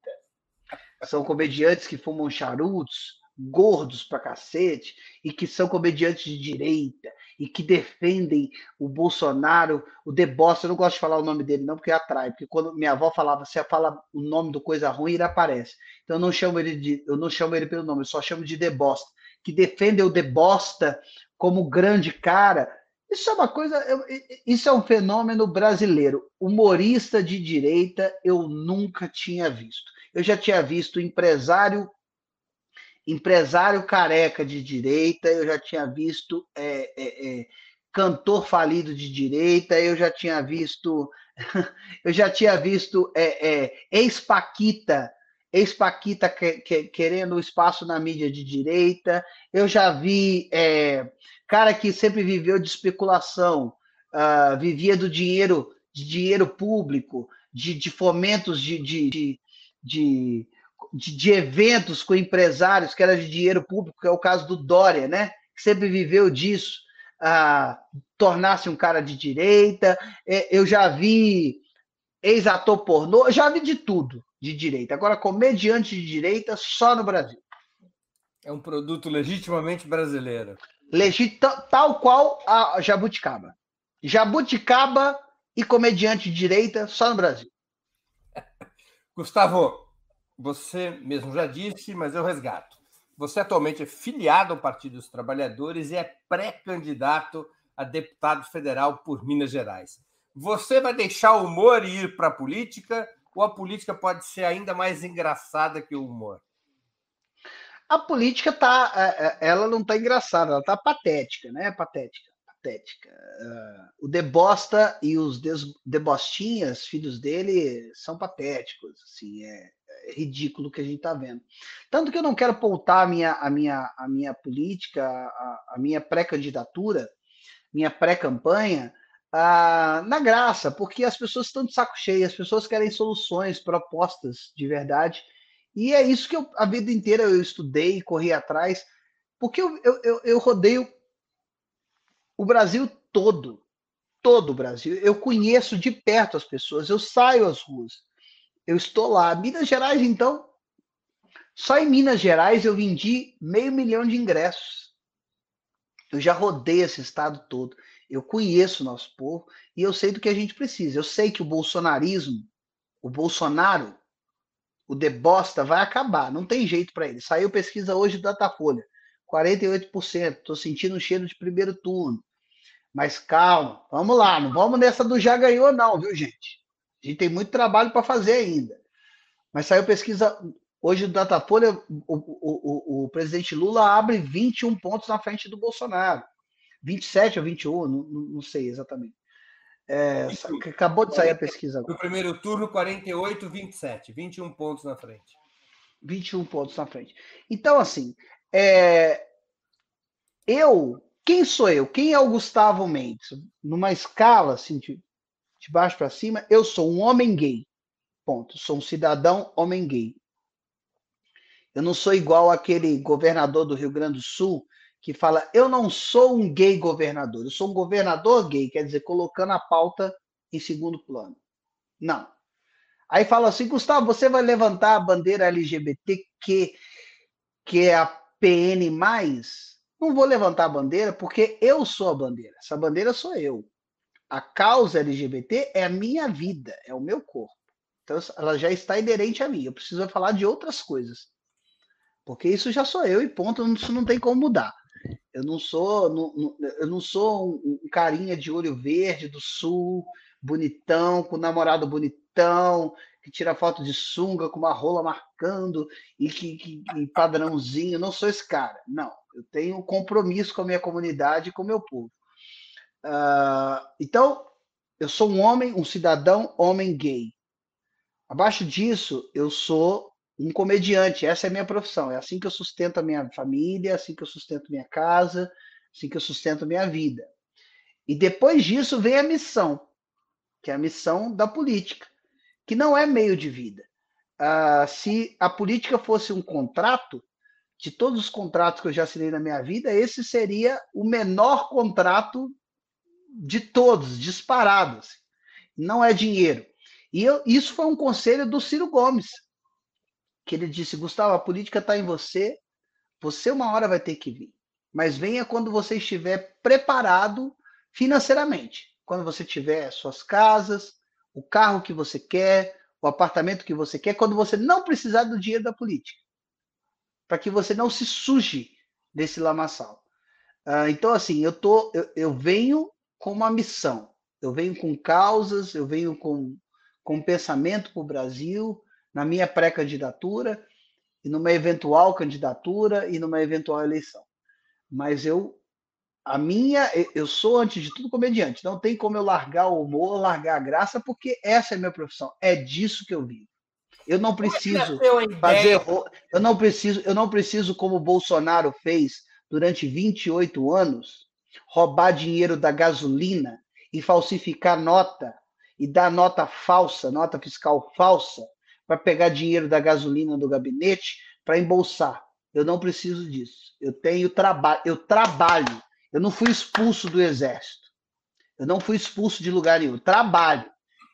São comediantes que fumam charutos, gordos pra cacete, e que são comediantes de direita, e que defendem o Bolsonaro, o deboche, eu não gosto de falar o nome dele não, porque atrai, porque quando minha avó falava, você fala o nome do coisa ruim, ele aparece. Então eu não chamo ele de, eu não chamo ele pelo nome, eu só chamo de debosta, que defende o debosta como grande cara. Isso é uma coisa, isso é um fenômeno brasileiro. Humorista de direita eu nunca tinha visto. Eu já tinha visto empresário empresário careca de direita, eu já tinha visto é, é, é, cantor falido de direita, eu já tinha visto, *laughs* eu já tinha visto é, é, ex-paquita, ex-paquita que, que, querendo espaço na mídia de direita, eu já vi é, cara que sempre viveu de especulação, uh, vivia do dinheiro, de dinheiro público, de, de fomentos de, de, de, de eventos com empresários que era de dinheiro público, que é o caso do Dória, né? Que sempre viveu disso, tornar-se um cara de direita. É, eu já vi ex-ator pornô, já vi de tudo de direita. Agora, comediante de direita só no Brasil. É um produto legitimamente brasileiro. Legit, tal qual a Jabuticaba. Jabuticaba e comediante de direita só no Brasil. *laughs* Gustavo, você mesmo já disse, mas eu resgato. Você atualmente é filiado ao Partido dos Trabalhadores e é pré-candidato a deputado federal por Minas Gerais. Você vai deixar o humor ir para a política ou a política pode ser ainda mais engraçada que o humor? A política tá, é, é, ela não está engraçada, ela está patética, né? Patética, patética. Uh, o Debosta e os Debostinhas, filhos dele, são patéticos, assim, é, ridículo que a gente está vendo. Tanto que eu não quero pautar a minha, a minha, a minha política, a, a minha pré-candidatura, minha pré-campanha, na graça, porque as pessoas estão de saco cheio, as pessoas querem soluções, propostas de verdade. E é isso que eu, a vida inteira eu estudei, corri atrás, porque eu, eu, eu, rodeio o Brasil todo, todo o Brasil. Eu conheço de perto as pessoas, eu saio às ruas. Eu estou lá. Minas Gerais, então, só em Minas Gerais eu vendi meio milhão de ingressos. Eu já rodei esse estado todo. Eu conheço o nosso povo e eu sei do que a gente precisa. Eu sei que o bolsonarismo, o Bolsonaro, o debosta vai acabar. Não tem jeito para ele. Saiu pesquisa hoje do Datafolha. 48%. Estou sentindo um cheiro de primeiro turno. Mas calma, vamos lá. Não vamos nessa do já ganhou, não, viu, gente? A gente tem muito trabalho para fazer ainda. Mas saiu pesquisa hoje do Datafolha, o, o, o, o, presidente Lula abre 21 pontos na frente do Bolsonaro. 27 ou 21, não, não sei exatamente. É, acabou de sair a pesquisa agora. No primeiro turno, 48, 27. 21 pontos na frente. 21 pontos na frente. Então, assim, é, eu. Quem sou eu? Quem é o Gustavo Mendes? Numa escala assim, de de baixo para cima, eu sou um homem gay. Ponto. Sou um cidadão homem gay. Eu não sou igual aquele governador do Rio Grande do Sul que fala: eu não sou um gay governador, eu sou um governador gay, quer dizer, colocando a pauta em segundo plano. Não. Aí fala assim: Gustavo, você vai levantar a bandeira LGBTQ, que é a PN. Não vou levantar a bandeira porque eu sou a bandeira. Essa bandeira sou eu a causa LGBT é a minha vida, é o meu corpo. Então, ela já está inerente a mim. Eu preciso falar de outras coisas. Porque isso já sou eu e ponto, isso não tem como mudar. Eu não sou, não, não, eu não sou um, um, carinha de olho verde do sul, bonitão, com namorado bonitão, que tira foto de sunga com uma rola marcando e que, que padrãozinho. Eu não sou esse cara. Não, eu tenho um compromisso com a minha comunidade e com o meu povo. Uh, então, eu sou um homem, um cidadão homem gay. Abaixo disso, eu sou um comediante. Essa é a minha profissão. É assim que eu sustento a minha família, é assim que eu sustento minha casa, é assim que eu sustento minha vida. E depois disso vem a missão, que é a missão da política, que não é meio de vida. Uh, se a política fosse um contrato, de todos os contratos que eu já assinei na minha vida, esse seria o menor contrato de todos, disparados. Não é dinheiro. E eu, isso foi um conselho do Ciro Gomes, que ele disse: Gustavo, a política está em você, você uma hora vai ter que vir. mas venha quando você estiver preparado financeiramente. Quando você tiver suas casas, o carro que você quer, o apartamento que você quer, quando você não precisar do dinheiro da política. Para que você não se suje desse lamaçal. Uh, então, assim, eu, tô, eu, eu venho com uma missão, eu venho com causas, eu venho com, com pensamento para o Brasil, na minha pré-candidatura, e numa eventual candidatura e numa eventual eleição. Mas eu, a minha, eu sou antes de tudo comediante. Não tem como eu largar o humor, largar a graça, porque essa é a minha profissão. É disso que eu vivo. Eu não é preciso fazer, eu não preciso, eu não preciso como o Bolsonaro fez durante 28 anos, roubar dinheiro da gasolina e falsificar nota e dar nota falsa, nota fiscal falsa para pegar dinheiro da gasolina do gabinete para embolsar. Eu não preciso disso. Eu tenho trabalho, eu trabalho. Eu não fui expulso do exército. Eu não fui expulso de lugar nenhum. Eu trabalho.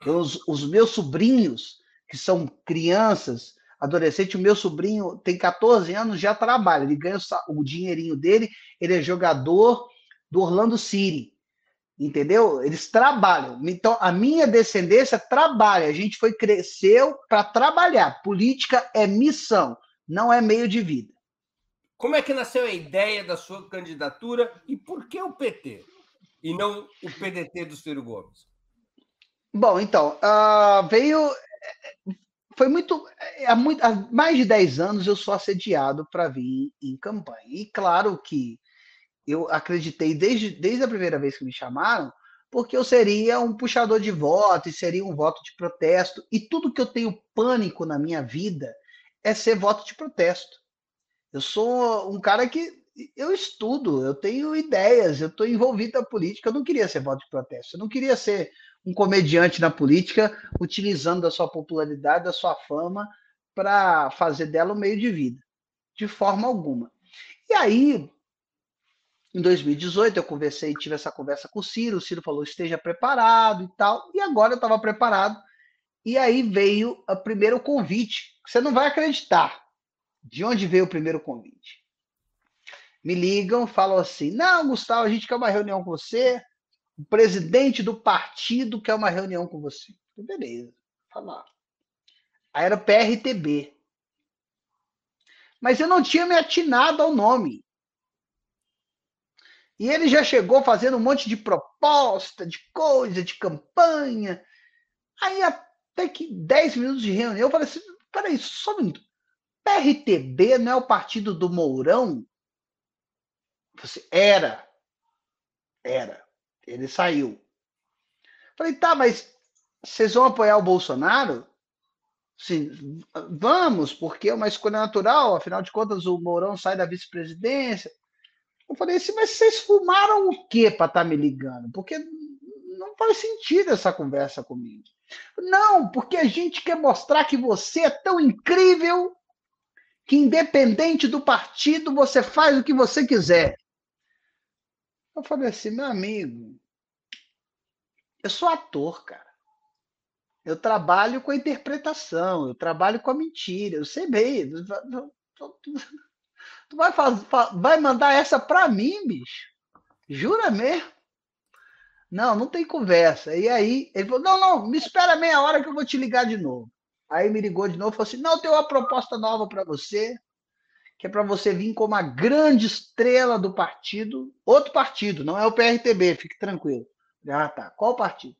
Eu, os, os meus sobrinhos, que são crianças, adolescentes, o meu sobrinho tem 14 anos, já trabalha. Ele ganha o dinheirinho dele, ele é jogador do Orlando City entendeu? Eles trabalham. Então, a minha descendência trabalha. A gente foi cresceu para trabalhar. Política é missão, não é meio de vida. Como é que nasceu a ideia da sua candidatura e por que o PT e não o PDT do Ciro Gomes? Bom, então, uh, veio. Foi muito há, muito. há mais de 10 anos eu sou assediado para vir em campanha. E claro que eu acreditei desde, desde a primeira vez que me chamaram, porque eu seria um puxador de voto e seria um voto de protesto. E tudo que eu tenho pânico na minha vida é ser voto de protesto. Eu sou um cara que eu estudo, eu tenho ideias, eu estou envolvido na política. Eu não queria ser voto de protesto, eu não queria ser um comediante na política, utilizando da sua popularidade, da sua fama, para fazer dela um meio de vida, de forma alguma. E aí, em 2018, eu conversei, tive essa conversa com o Ciro. O Ciro falou: esteja preparado e tal. E agora eu estava preparado. E aí veio o primeiro convite. Você não vai acreditar de onde veio o primeiro convite. Me ligam, falam assim: não, Gustavo, a gente quer uma reunião com você. O presidente do partido quer uma reunião com você. Beleza, falar. Aí era PRTB. Mas eu não tinha me atinado ao nome. E ele já chegou fazendo um monte de proposta, de coisa, de campanha. Aí até que 10 minutos de reunião, eu falei assim, peraí, só um minuto. PRTB não é o partido do Mourão? Você, era. Era. Ele saiu. Falei, tá, mas vocês vão apoiar o Bolsonaro? Sim, vamos, porque é uma escolha natural, afinal de contas o Mourão sai da vice-presidência. Eu falei assim, mas vocês fumaram o quê para estar tá me ligando? Porque não faz sentido essa conversa comigo. Não, porque a gente quer mostrar que você é tão incrível que, independente do partido, você faz o que você quiser. Eu falei assim, meu amigo, eu sou ator, cara. Eu trabalho com a interpretação, eu trabalho com a mentira, eu sei bem. Tu vai, vai mandar essa para mim, bicho? Jura mesmo? Não, não tem conversa. E aí, ele falou: não, não, me espera meia hora que eu vou te ligar de novo. Aí me ligou de novo e falou assim: não, tem uma proposta nova para você, que é para você vir como a grande estrela do partido. Outro partido, não é o PRTB, fique tranquilo. Ah, tá. Qual partido?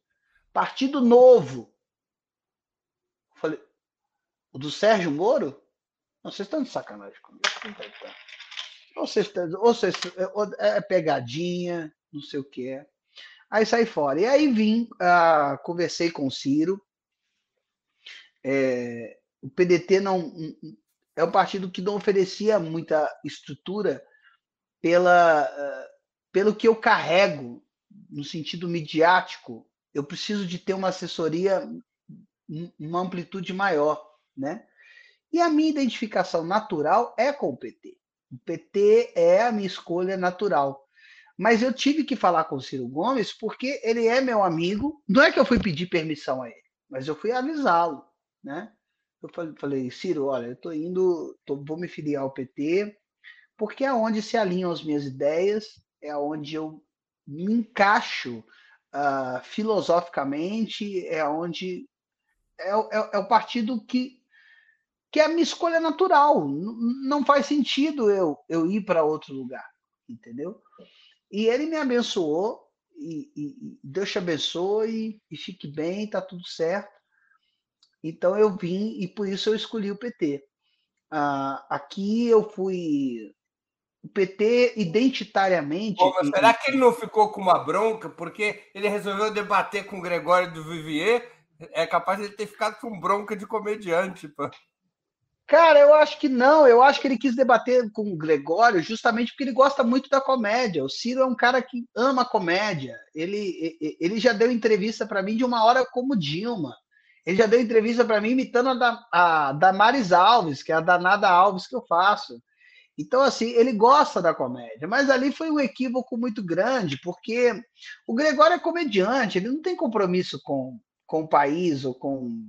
Partido Novo. Falei: o do Sérgio Moro? Não, vocês estão de sacanagem comigo. Ou vocês, ou vocês, é pegadinha, não sei o que é. Aí saí fora. E aí vim, uh, conversei com o Ciro. É, o PDT não é um partido que não oferecia muita estrutura pela, uh, pelo que eu carrego no sentido midiático. Eu preciso de ter uma assessoria, uma amplitude maior, né? E a minha identificação natural é com o PT. O PT é a minha escolha natural. Mas eu tive que falar com o Ciro Gomes porque ele é meu amigo. Não é que eu fui pedir permissão a ele, mas eu fui avisá-lo, né? Eu falei, Ciro, olha, eu estou indo, tô, vou me filiar ao PT, porque é onde se alinham as minhas ideias, é onde eu me encaixo uh, filosoficamente, é onde é, é, é, o partido que, que é a minha escolha natural. não faz sentido eu, eu ir para outro lugar, entendeu? E ele me abençoou, e, e, Deus te abençoe, e fique bem, tá tudo certo. Então eu vim e por isso eu escolhi o PT. Ah, aqui eu fui o PT identitariamente. Pô, mas será que ele não ficou com uma bronca porque ele resolveu debater com o Gregório do Vivier? É capaz de ele ter ficado com bronca de comediante, pô. Cara, eu acho que não. Eu acho que ele quis debater com o Gregório justamente porque ele gosta muito da comédia. O Ciro é um cara que ama comédia. Ele, ele já deu entrevista para mim de uma hora como Dilma. Ele já deu entrevista para mim imitando a, da, a Alves, que é a danada Alves que eu faço. Então, assim, ele gosta da comédia, mas ali foi um equívoco muito grande, porque o Gregório é comediante, ele não tem compromisso com, com o país ou com,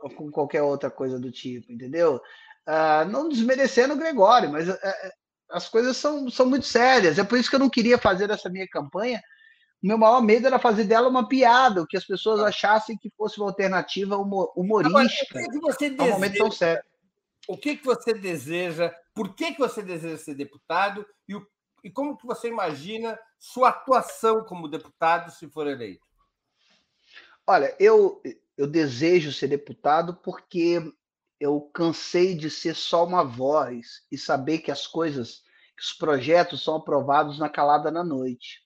ou com qualquer outra coisa do tipo, entendeu? Uh, não desmerecendo o Gregório, mas uh, as coisas são, são muito sérias. É por isso que eu não queria fazer essa minha campanha. O meu maior medo era fazer dela uma piada, que as pessoas achassem que fosse uma alternativa humorística. Agora, o que você deseja, um momento tão sério. O que, que você deseja por que, que você deseja ser deputado e, o, e como que você imagina sua atuação como deputado se for eleito? Olha, eu, eu desejo ser deputado porque eu cansei de ser só uma voz e saber que as coisas, que os projetos são aprovados na calada da noite.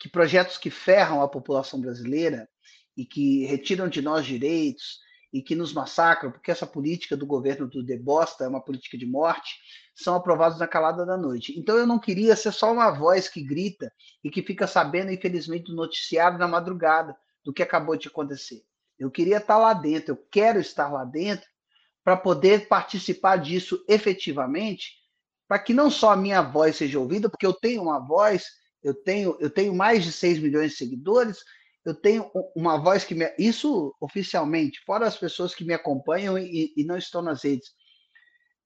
Que projetos que ferram a população brasileira e que retiram de nós direitos, e que nos massacram, porque essa política do governo do Debosta é uma política de morte, são aprovados na calada da noite. Então eu não queria ser só uma voz que grita e que fica sabendo, infelizmente, do noticiário na madrugada do que acabou de acontecer. Eu queria estar lá dentro, eu quero estar lá dentro para poder participar disso efetivamente, para que não só a minha voz seja ouvida, porque eu tenho uma voz, eu tenho, eu tenho mais de 6 milhões de seguidores, eu tenho uma voz que me. Isso oficialmente, fora as pessoas que me acompanham e, e não estão nas redes.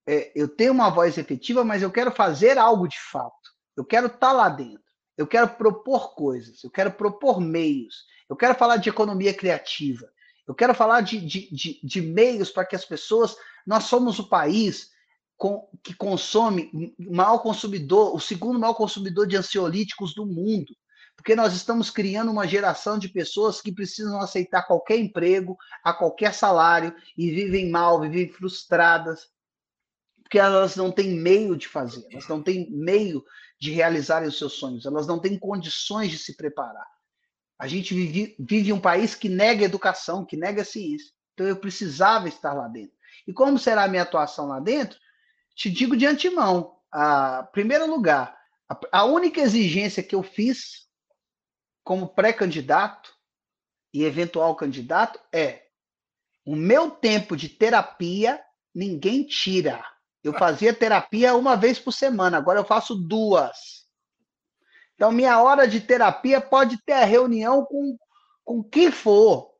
É, eu tenho uma voz efetiva, mas eu quero fazer algo de fato. Eu quero estar lá dentro. Eu quero propor coisas. Eu quero propor meios. Eu quero falar de economia criativa. Eu quero falar de, de, de, de meios para que as pessoas. Nós somos o país com, que consome o maior consumidor, o segundo maior consumidor de ansiolíticos do mundo porque nós estamos criando uma geração de pessoas que precisam aceitar qualquer emprego, a qualquer salário, e vivem mal, vivem frustradas, porque elas não têm meio de fazer, elas não têm meio de realizarem os seus sonhos, elas não têm condições de se preparar. A gente vive, vive um país que nega educação, que nega ciência. Então eu precisava estar lá dentro. E como será a minha atuação lá dentro? Te digo de antemão. A primeiro lugar, a, a única exigência que eu fiz como pré-candidato e eventual candidato é o meu tempo de terapia ninguém tira. Eu fazia terapia uma vez por semana, agora eu faço duas. Então, minha hora de terapia pode ter a reunião com, com quem for.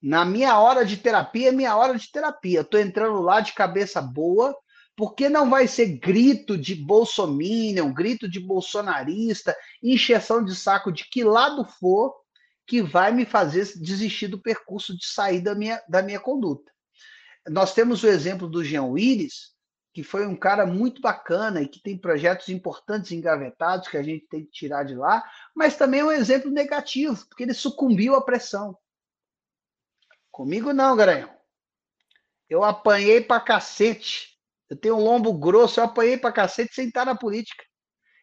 Na minha hora de terapia, é minha hora de terapia. Estou entrando lá de cabeça boa, porque não vai ser grito de bolsominion, grito de bolsonarista, encheção de saco de que lado for, que vai me fazer desistir do percurso de sair da minha, da minha conduta. Nós temos o exemplo do Jean Willis, que foi um cara muito bacana e que tem projetos importantes engavetados que a gente tem que tirar de lá, mas também é um exemplo negativo, porque ele sucumbiu à pressão. Comigo não, Garanhão. Eu apanhei pra cacete eu tenho um lombo grosso, eu apanhei pra cacete sem estar na política.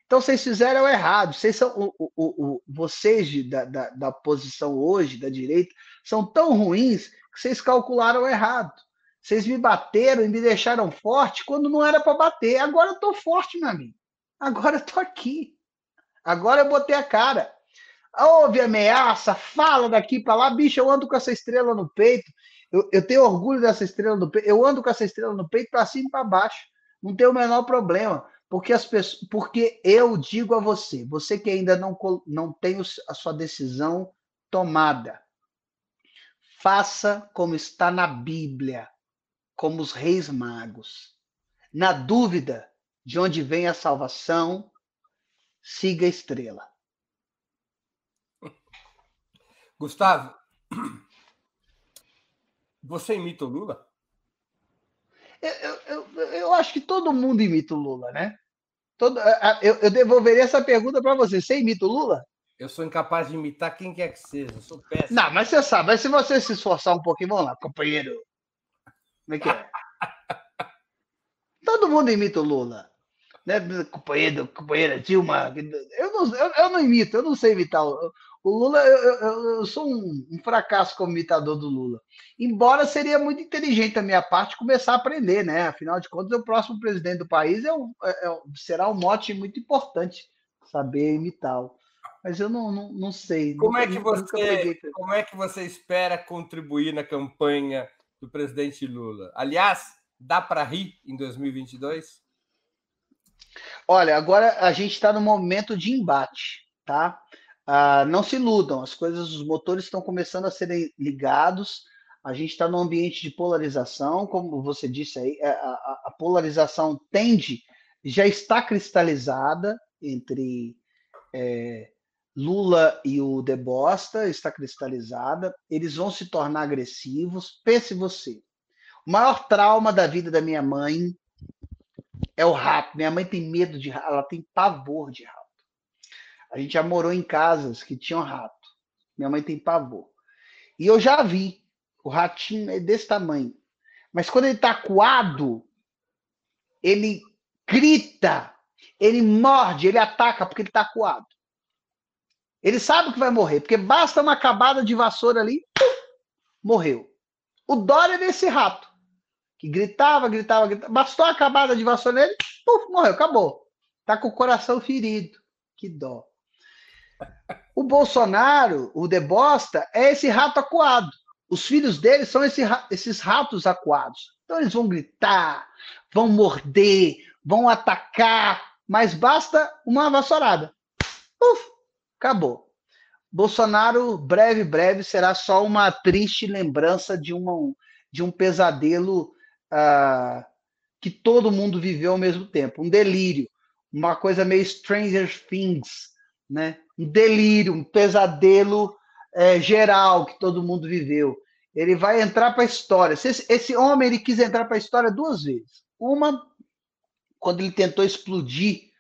Então vocês fizeram errado. Vocês são o, o, o, vocês da, da, da posição hoje, da direita, são tão ruins que vocês calcularam errado. Vocês me bateram e me deixaram forte quando não era para bater. Agora eu tô forte, meu amigo. Agora eu tô aqui. Agora eu botei a cara. Houve ameaça, fala daqui para lá, bicho, eu ando com essa estrela no peito. Eu, eu tenho orgulho dessa estrela no peito. Eu ando com essa estrela no peito para cima e para baixo. Não tem o menor problema. Porque, as pessoas, porque eu digo a você, você que ainda não, não tem a sua decisão tomada, faça como está na Bíblia, como os reis magos. Na dúvida de onde vem a salvação, siga a estrela. Gustavo, você imita o Lula? Eu, eu, eu, eu acho que todo mundo imita o Lula, né? Todo, eu, eu devolveria essa pergunta para você. Você imita o Lula? Eu sou incapaz de imitar quem quer que seja. Eu sou péssimo. Não, mas você sabe. Mas se você se esforçar um pouquinho, vamos lá, companheiro. Como é que é? *laughs* Todo mundo imita o Lula. Né? Companheiro, companheira Dilma. Eu não, eu, eu não imito, eu não sei imitar. O, o Lula, eu, eu, eu sou um, um, fracasso como imitador do Lula. Embora seria muito inteligente da minha parte começar a aprender, né? Afinal de contas, o próximo presidente do país é, um, é, é será um mote muito importante saber imitá-lo. Mas eu não, não, não sei. Como nunca, é que você como é que você espera contribuir na campanha do presidente Lula? Aliás, dá para rir em 2022? Olha, agora a gente está no momento de embate, tá? Ah, não se iludam, as coisas, os motores estão começando a serem ligados. A gente está num ambiente de polarização, como você disse aí, é, a, a, polarização tende, já está cristalizada entre é, Lula e o Debosta, está cristalizada. Eles vão se tornar agressivos. Pense você. O maior trauma da vida da minha mãe é o rato. Minha mãe tem medo de rato, ela tem pavor de rato. A gente já morou em casas que tinham rato. Minha mãe tem pavor. E eu já vi. O ratinho é desse tamanho. Mas quando ele está coado, ele grita, ele morde, ele ataca porque ele está coado. Ele sabe que vai morrer, porque basta uma acabada de vassoura ali, pum, morreu. O Dória é desse rato, que gritava, gritava, gritava. Bastou uma acabada de vassoura nele, pum, morreu, acabou. Tá com o coração ferido. Que dó. O Bolsonaro, o Debosta, é esse rato acuado. Os filhos dele são esse, esses ratos acuados. Então eles vão gritar, vão morder, vão atacar, mas basta uma vassourada. Uf, acabou. Bolsonaro, breve, breve, será só uma triste lembrança de, uma, de um pesadelo uh, que todo mundo viveu ao mesmo tempo. Um delírio, uma coisa meio Stranger Things, né? um delírio, um pesadelo é, geral que todo mundo viveu. Ele vai entrar para a história. Esse, esse, homem ele quis entrar para a história duas vezes. Uma, quando ele tentou explodir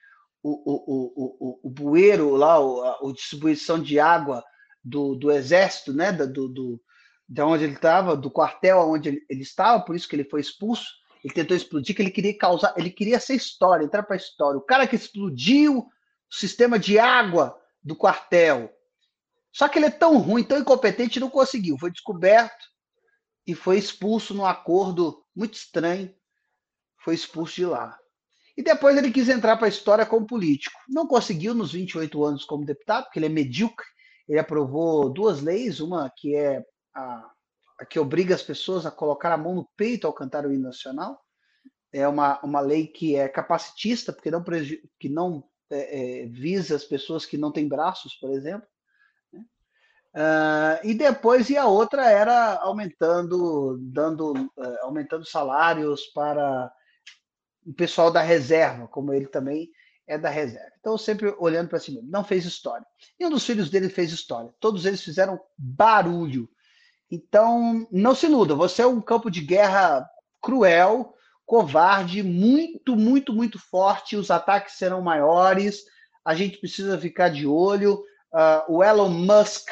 o, o, o, o, bueiro lá, a, a distribuição de água do, do exército, né? do, do, de onde ele estava, do quartel onde ele, ele estava, por isso que ele foi expulso. Ele tentou explodir, que ele queria causar, ele queria ser história, entrar para a história. O cara que explodiu o sistema de água do quartel. Só que ele é tão ruim, tão incompetente, não conseguiu. Foi descoberto e foi expulso num acordo muito estranho. Foi expulso de lá. E depois ele quis entrar para a história como político. Não conseguiu nos 28 anos como deputado, porque ele é medíocre. Ele aprovou duas leis, uma que é a, a que obriga as pessoas a colocar a mão no peito ao cantar o hino nacional. É uma, uma lei que é capacitista, porque não, que não é, é, visa as pessoas que não têm braços, por exemplo. Uh, e depois e a outra era aumentando, dando, uh, aumentando salários para o pessoal da reserva, como ele também é da reserva. Então, sempre olhando para si mesmo. Não fez história. E um dos filhos dele fez história. Todos eles fizeram barulho. Então, não se iluda. Você é um campo de guerra cruel, covarde, muito, muito, muito forte. Os ataques serão maiores. A gente precisa ficar de olho. Uh, o Elon Musk,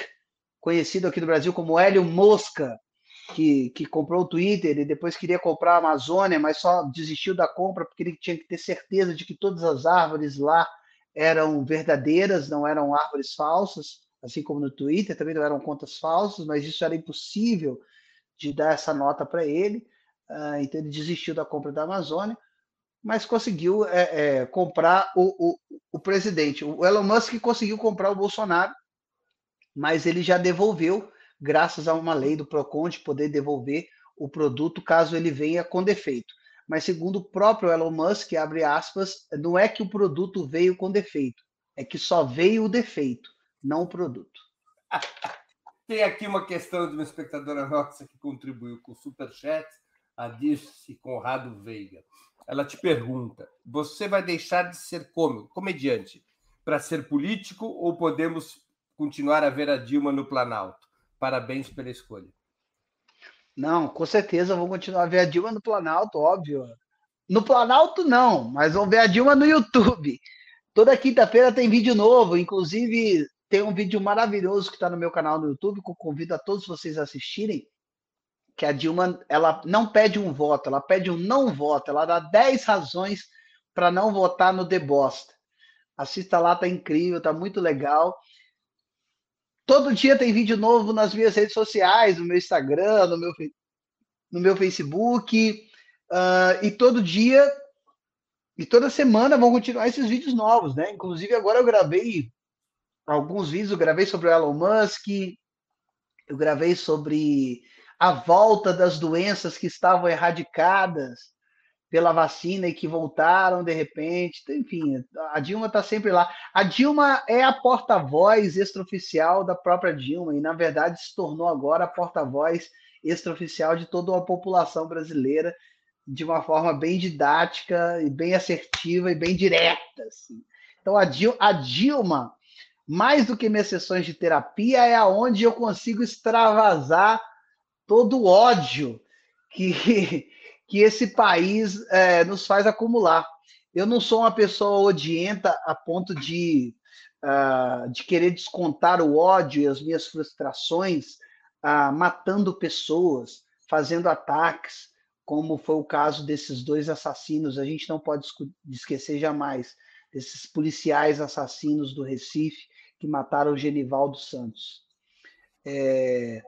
conhecido aqui no Brasil como Hélio Mosca, que, que comprou o Twitter e depois queria comprar a Amazônia, mas só desistiu da compra porque ele tinha que ter certeza de que todas as árvores lá eram verdadeiras, não eram árvores falsas, assim como no Twitter também não eram contas falsas, mas isso era impossível de dar essa nota para ele. Uh, então ele desistiu da compra da Amazônia, mas conseguiu é, é, comprar o, o, o, presidente. O Elon Musk conseguiu comprar o Bolsonaro, mas ele já devolveu, graças a uma lei do Procon de poder devolver o produto caso ele venha com defeito. Mas segundo o próprio Elon Musk, abre aspas, não é que o produto veio com defeito, é que só veio o defeito, não o produto. *laughs* Tem aqui uma questão de uma espectadora nossa que contribuiu com o Superchat a Dirce Conrado Veiga. ela te pergunta: você vai deixar de ser cômico, comediante, para ser político ou podemos continuar a ver a Dilma no Planalto? Parabéns pela escolha. Não, com certeza vou continuar a ver a Dilma no Planalto, óbvio. No Planalto não, mas vamos ver a Dilma no YouTube. Toda quinta-feira tem vídeo novo, inclusive tem um vídeo maravilhoso que está no meu canal no YouTube, que eu convido a todos vocês a assistirem, que a Dilma ela não pede um voto, ela pede um não voto, ela dá 10 razões para não votar no Debosta. Assista lá, tá incrível, tá muito legal. Todo dia tem vídeo novo nas minhas redes sociais, no meu Instagram, no meu, no meu Facebook, uh, e todo dia e toda semana vão continuar esses vídeos novos, né? Inclusive agora eu gravei alguns vídeos, eu gravei sobre o Elon Musk, eu gravei sobre a volta das doenças que estavam erradicadas pela vacina e que voltaram de repente. Enfim, a Dilma está sempre lá. A Dilma é a porta-voz extraoficial da própria Dilma e, na verdade, se tornou agora a porta-voz extraoficial de toda a população brasileira de uma forma bem didática e bem assertiva e bem direta. Assim. Então, a Dilma, a Dilma, mais do que minhas sessões de terapia, é aonde eu consigo extravasar todo o ódio que, que esse país é, nos faz acumular. Eu não sou uma pessoa odienta a ponto de, uh, de querer descontar o ódio e as minhas frustrações uh, matando pessoas, fazendo ataques, como foi o caso desses dois assassinos. A gente não pode esquecer jamais desses policiais assassinos do Recife que mataram o Genivaldo Santos. É,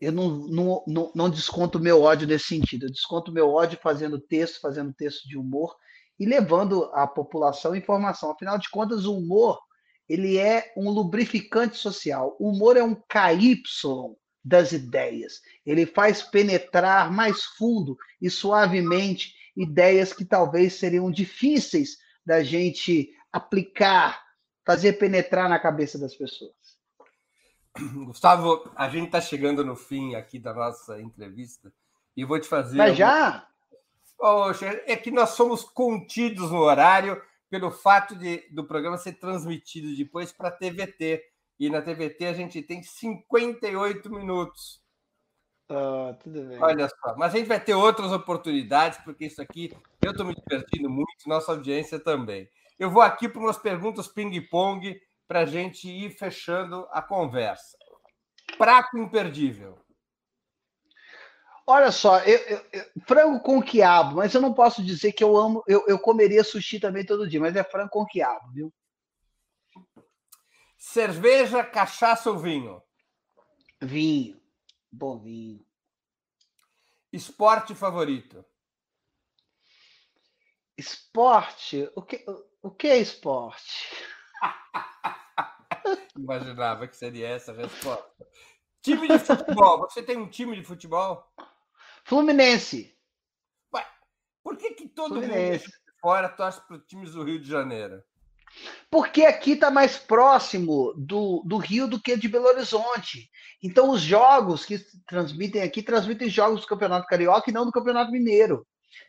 eu não, não, não, não desconto meu ódio nesse sentido. Eu desconto meu ódio fazendo texto, fazendo texto de humor e levando à população informação. Afinal de contas, o humor ele é um lubrificante social. O humor é um KY das ideias. Ele faz penetrar mais fundo e suavemente ideias que talvez seriam difíceis da gente aplicar, fazer penetrar na cabeça das pessoas. *clears throat* Gustavo, a gente está chegando no fim aqui da nossa entrevista e vou te fazer. Mas já? Poxa, é que nós somos contidos no horário pelo fato de, do programa ser transmitido depois para a TVT. E na TVT a gente tem 58 minutos. Ah, tudo bem. Olha só, mas a gente vai ter outras oportunidades, porque isso aqui eu estou me divertindo muito, nossa audiência também. Eu vou aqui para umas perguntas ping-pong para a gente ir fechando a conversa. Prato imperdível. Olha só, eu, eu, eu, frango com quiabo, mas eu não posso dizer que eu amo, eu, eu comeria sushi também todo dia, mas é frango com quiabo, viu? Cerveja, cachaça ou vinho? Vinho. Bom vinho. Esporte favorito? Esporte? O que, o que é esporte? *laughs* Imaginava que seria essa a resposta. Time de futebol. Você tem um time de futebol? Fluminense. Por que, que todo Fluminense. mundo de fora torce para os times do Rio de Janeiro? Porque aqui está mais próximo do, do Rio do que de Belo Horizonte. Então, os jogos que transmitem aqui transmitem jogos do Campeonato Carioca e não do Campeonato Mineiro.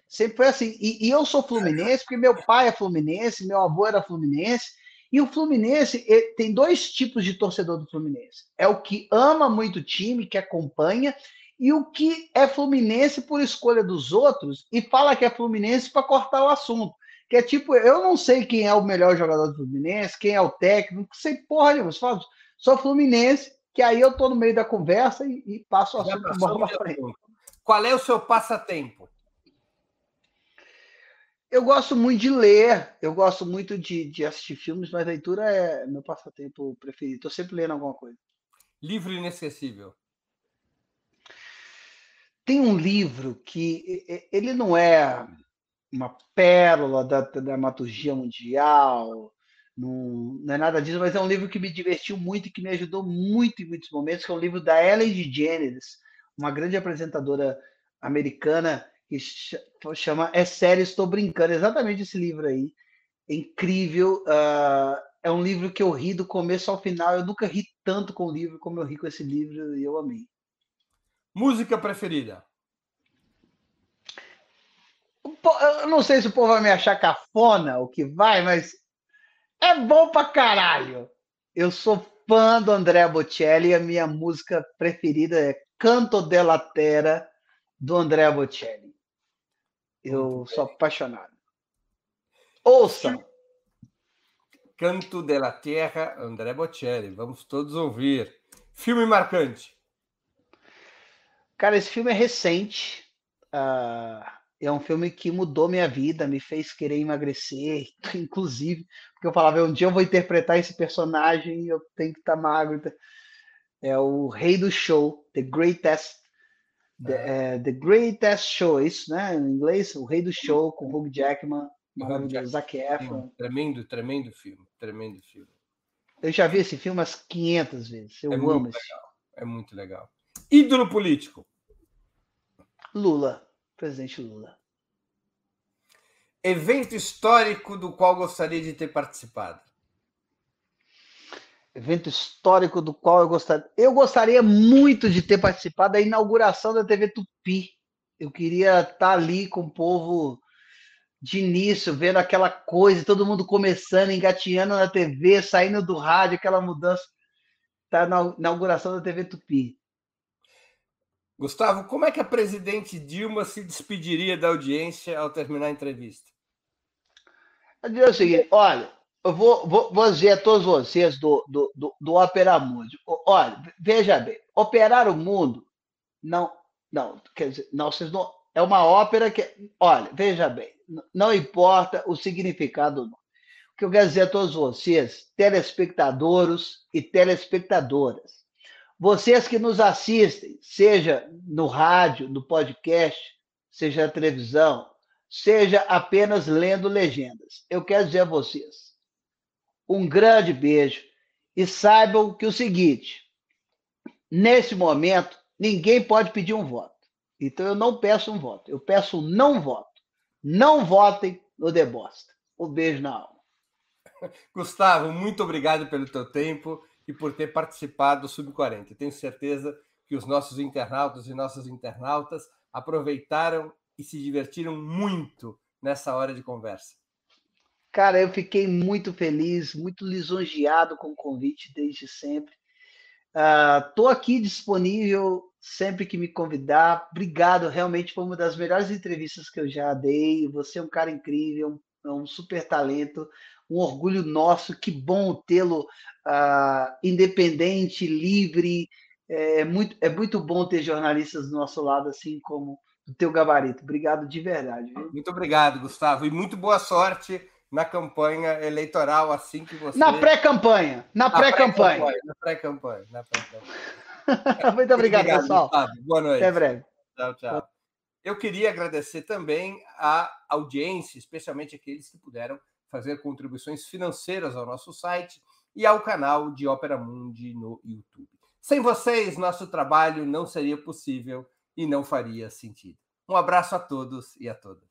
Sempre foi assim. E, e eu sou fluminense porque meu pai é fluminense, meu avô era fluminense. E o Fluminense tem dois tipos de torcedor do Fluminense. É o que ama muito o time, que acompanha, e o que é Fluminense por escolha dos outros e fala que é Fluminense para cortar o assunto. Que é tipo, eu não sei quem é o melhor jogador do Fluminense, quem é o técnico, não sei porra nenhuma. Só, só Fluminense, que aí eu tô no meio da conversa e, e passo o assunto bola frente. Qual é o seu passatempo? Eu gosto muito de ler, eu gosto muito de, de assistir filmes, mas leitura é meu passatempo preferido. Estou sempre lendo alguma coisa. Livro inesquecível. Tem um livro que ele não é uma pérola da, da dramaturgia mundial, não, não, é nada disso, mas é um livro que me divertiu muito e que me ajudou muito em muitos momentos, que é um livro da Ellen DeGeneres, uma grande apresentadora americana que chama É Sério, Estou Brincando, exatamente esse livro aí. É incrível, uh, é um livro que eu ri do começo ao final, eu nunca ri tanto com o livro como eu ri com esse livro e eu amei. Música preferida? eu não sei se o povo vai me achar cafona, o que vai, mas é bom pra caralho. Eu sou fã do André Bocelli e a minha música preferida é Canto della Terra, do André Bocelli. Eu sou apaixonado. Ouçam! Canto della Terra, André Bocelli. Vamos todos ouvir. Filme marcante. Cara, esse filme é recente. Uh, é um filme que mudou minha vida, me fez querer emagrecer, *laughs* inclusive, porque eu falava, um dia eu vou interpretar esse personagem e eu tenho que estar tá magro. É o Rei do Show, The Greatest, The, é. uh, The Greatest Show, isso, né? Em inglês, o Rei do Show, com Hugh Jackman, maravilhoso, Zac Efron. Tremendo, tremendo filme, tremendo filme. Eu já vi esse filme umas 500 vezes, eu é amo esse legal, É muito legal. Ídolo político. Lula, presidente Lula. Evento histórico do qual gostaria de ter participado. Evento histórico do qual eu gostaria. Eu gostaria muito de ter participado da inauguração da TV Tupi. Eu queria estar ali com o povo de início, vendo aquela coisa, todo mundo começando, engatinhando na TV, saindo do rádio, aquela mudança. Tá na inauguração da TV Tupi. Gustavo, como é que a presidente Dilma se despediria da audiência ao terminar a entrevista? Eu diria o seguinte: olha, eu vou, vou, vou dizer a todos vocês do, do, do, do Opera Mundi. Olha, veja bem, operar o mundo não, não, quer dizer, não, vocês não. É uma ópera que, olha, veja bem, não importa o significado. Não. O que eu quero dizer a todos vocês, telespectadores e telespectadoras, vocês que nos assistem, seja no rádio, no podcast, seja na televisão, seja apenas lendo legendas. Eu quero dizer a vocês um grande beijo e saibam que o seguinte: nesse momento, ninguém pode pedir um voto. Então eu não peço um voto, eu peço um não voto. Não votem no Debosta. Um beijo na alma. *laughs* Gustavo, muito obrigado pelo teu tempo e por ter participado do Sub-40. Tenho certeza que os nossos internautas e nossas internautas aproveitaram e se divertiram muito nessa hora de conversa. Cara, eu fiquei muito feliz, muito lisonjeado com o convite desde sempre. Estou uh, aqui disponível sempre que me convidar. Obrigado, realmente foi uma das melhores entrevistas que eu já dei. Você é um cara incrível, um super talento, um orgulho nosso. Que bom tê-lo uh, independente, livre. É muito, é muito bom ter jornalistas do nosso lado, assim como o teu gabarito. Obrigado de verdade. Viu? Muito obrigado, Gustavo, e muito boa sorte na campanha eleitoral assim que você. Na pré-campanha. Na pré-campanha. Na pré-campanha. Pré-campanha. *laughs* muito obrigado, obrigado, pessoal. Gustavo. Boa noite. Até breve. Tchau, tchau. Eu queria agradecer também a audiência, especialmente aqueles que puderam fazer contribuições financeiras ao nosso site e ao canal de Ópera Mundi no YouTube. Sem vocês, nosso trabalho não seria possível e não faria sentido. Um abraço a todos e a todas.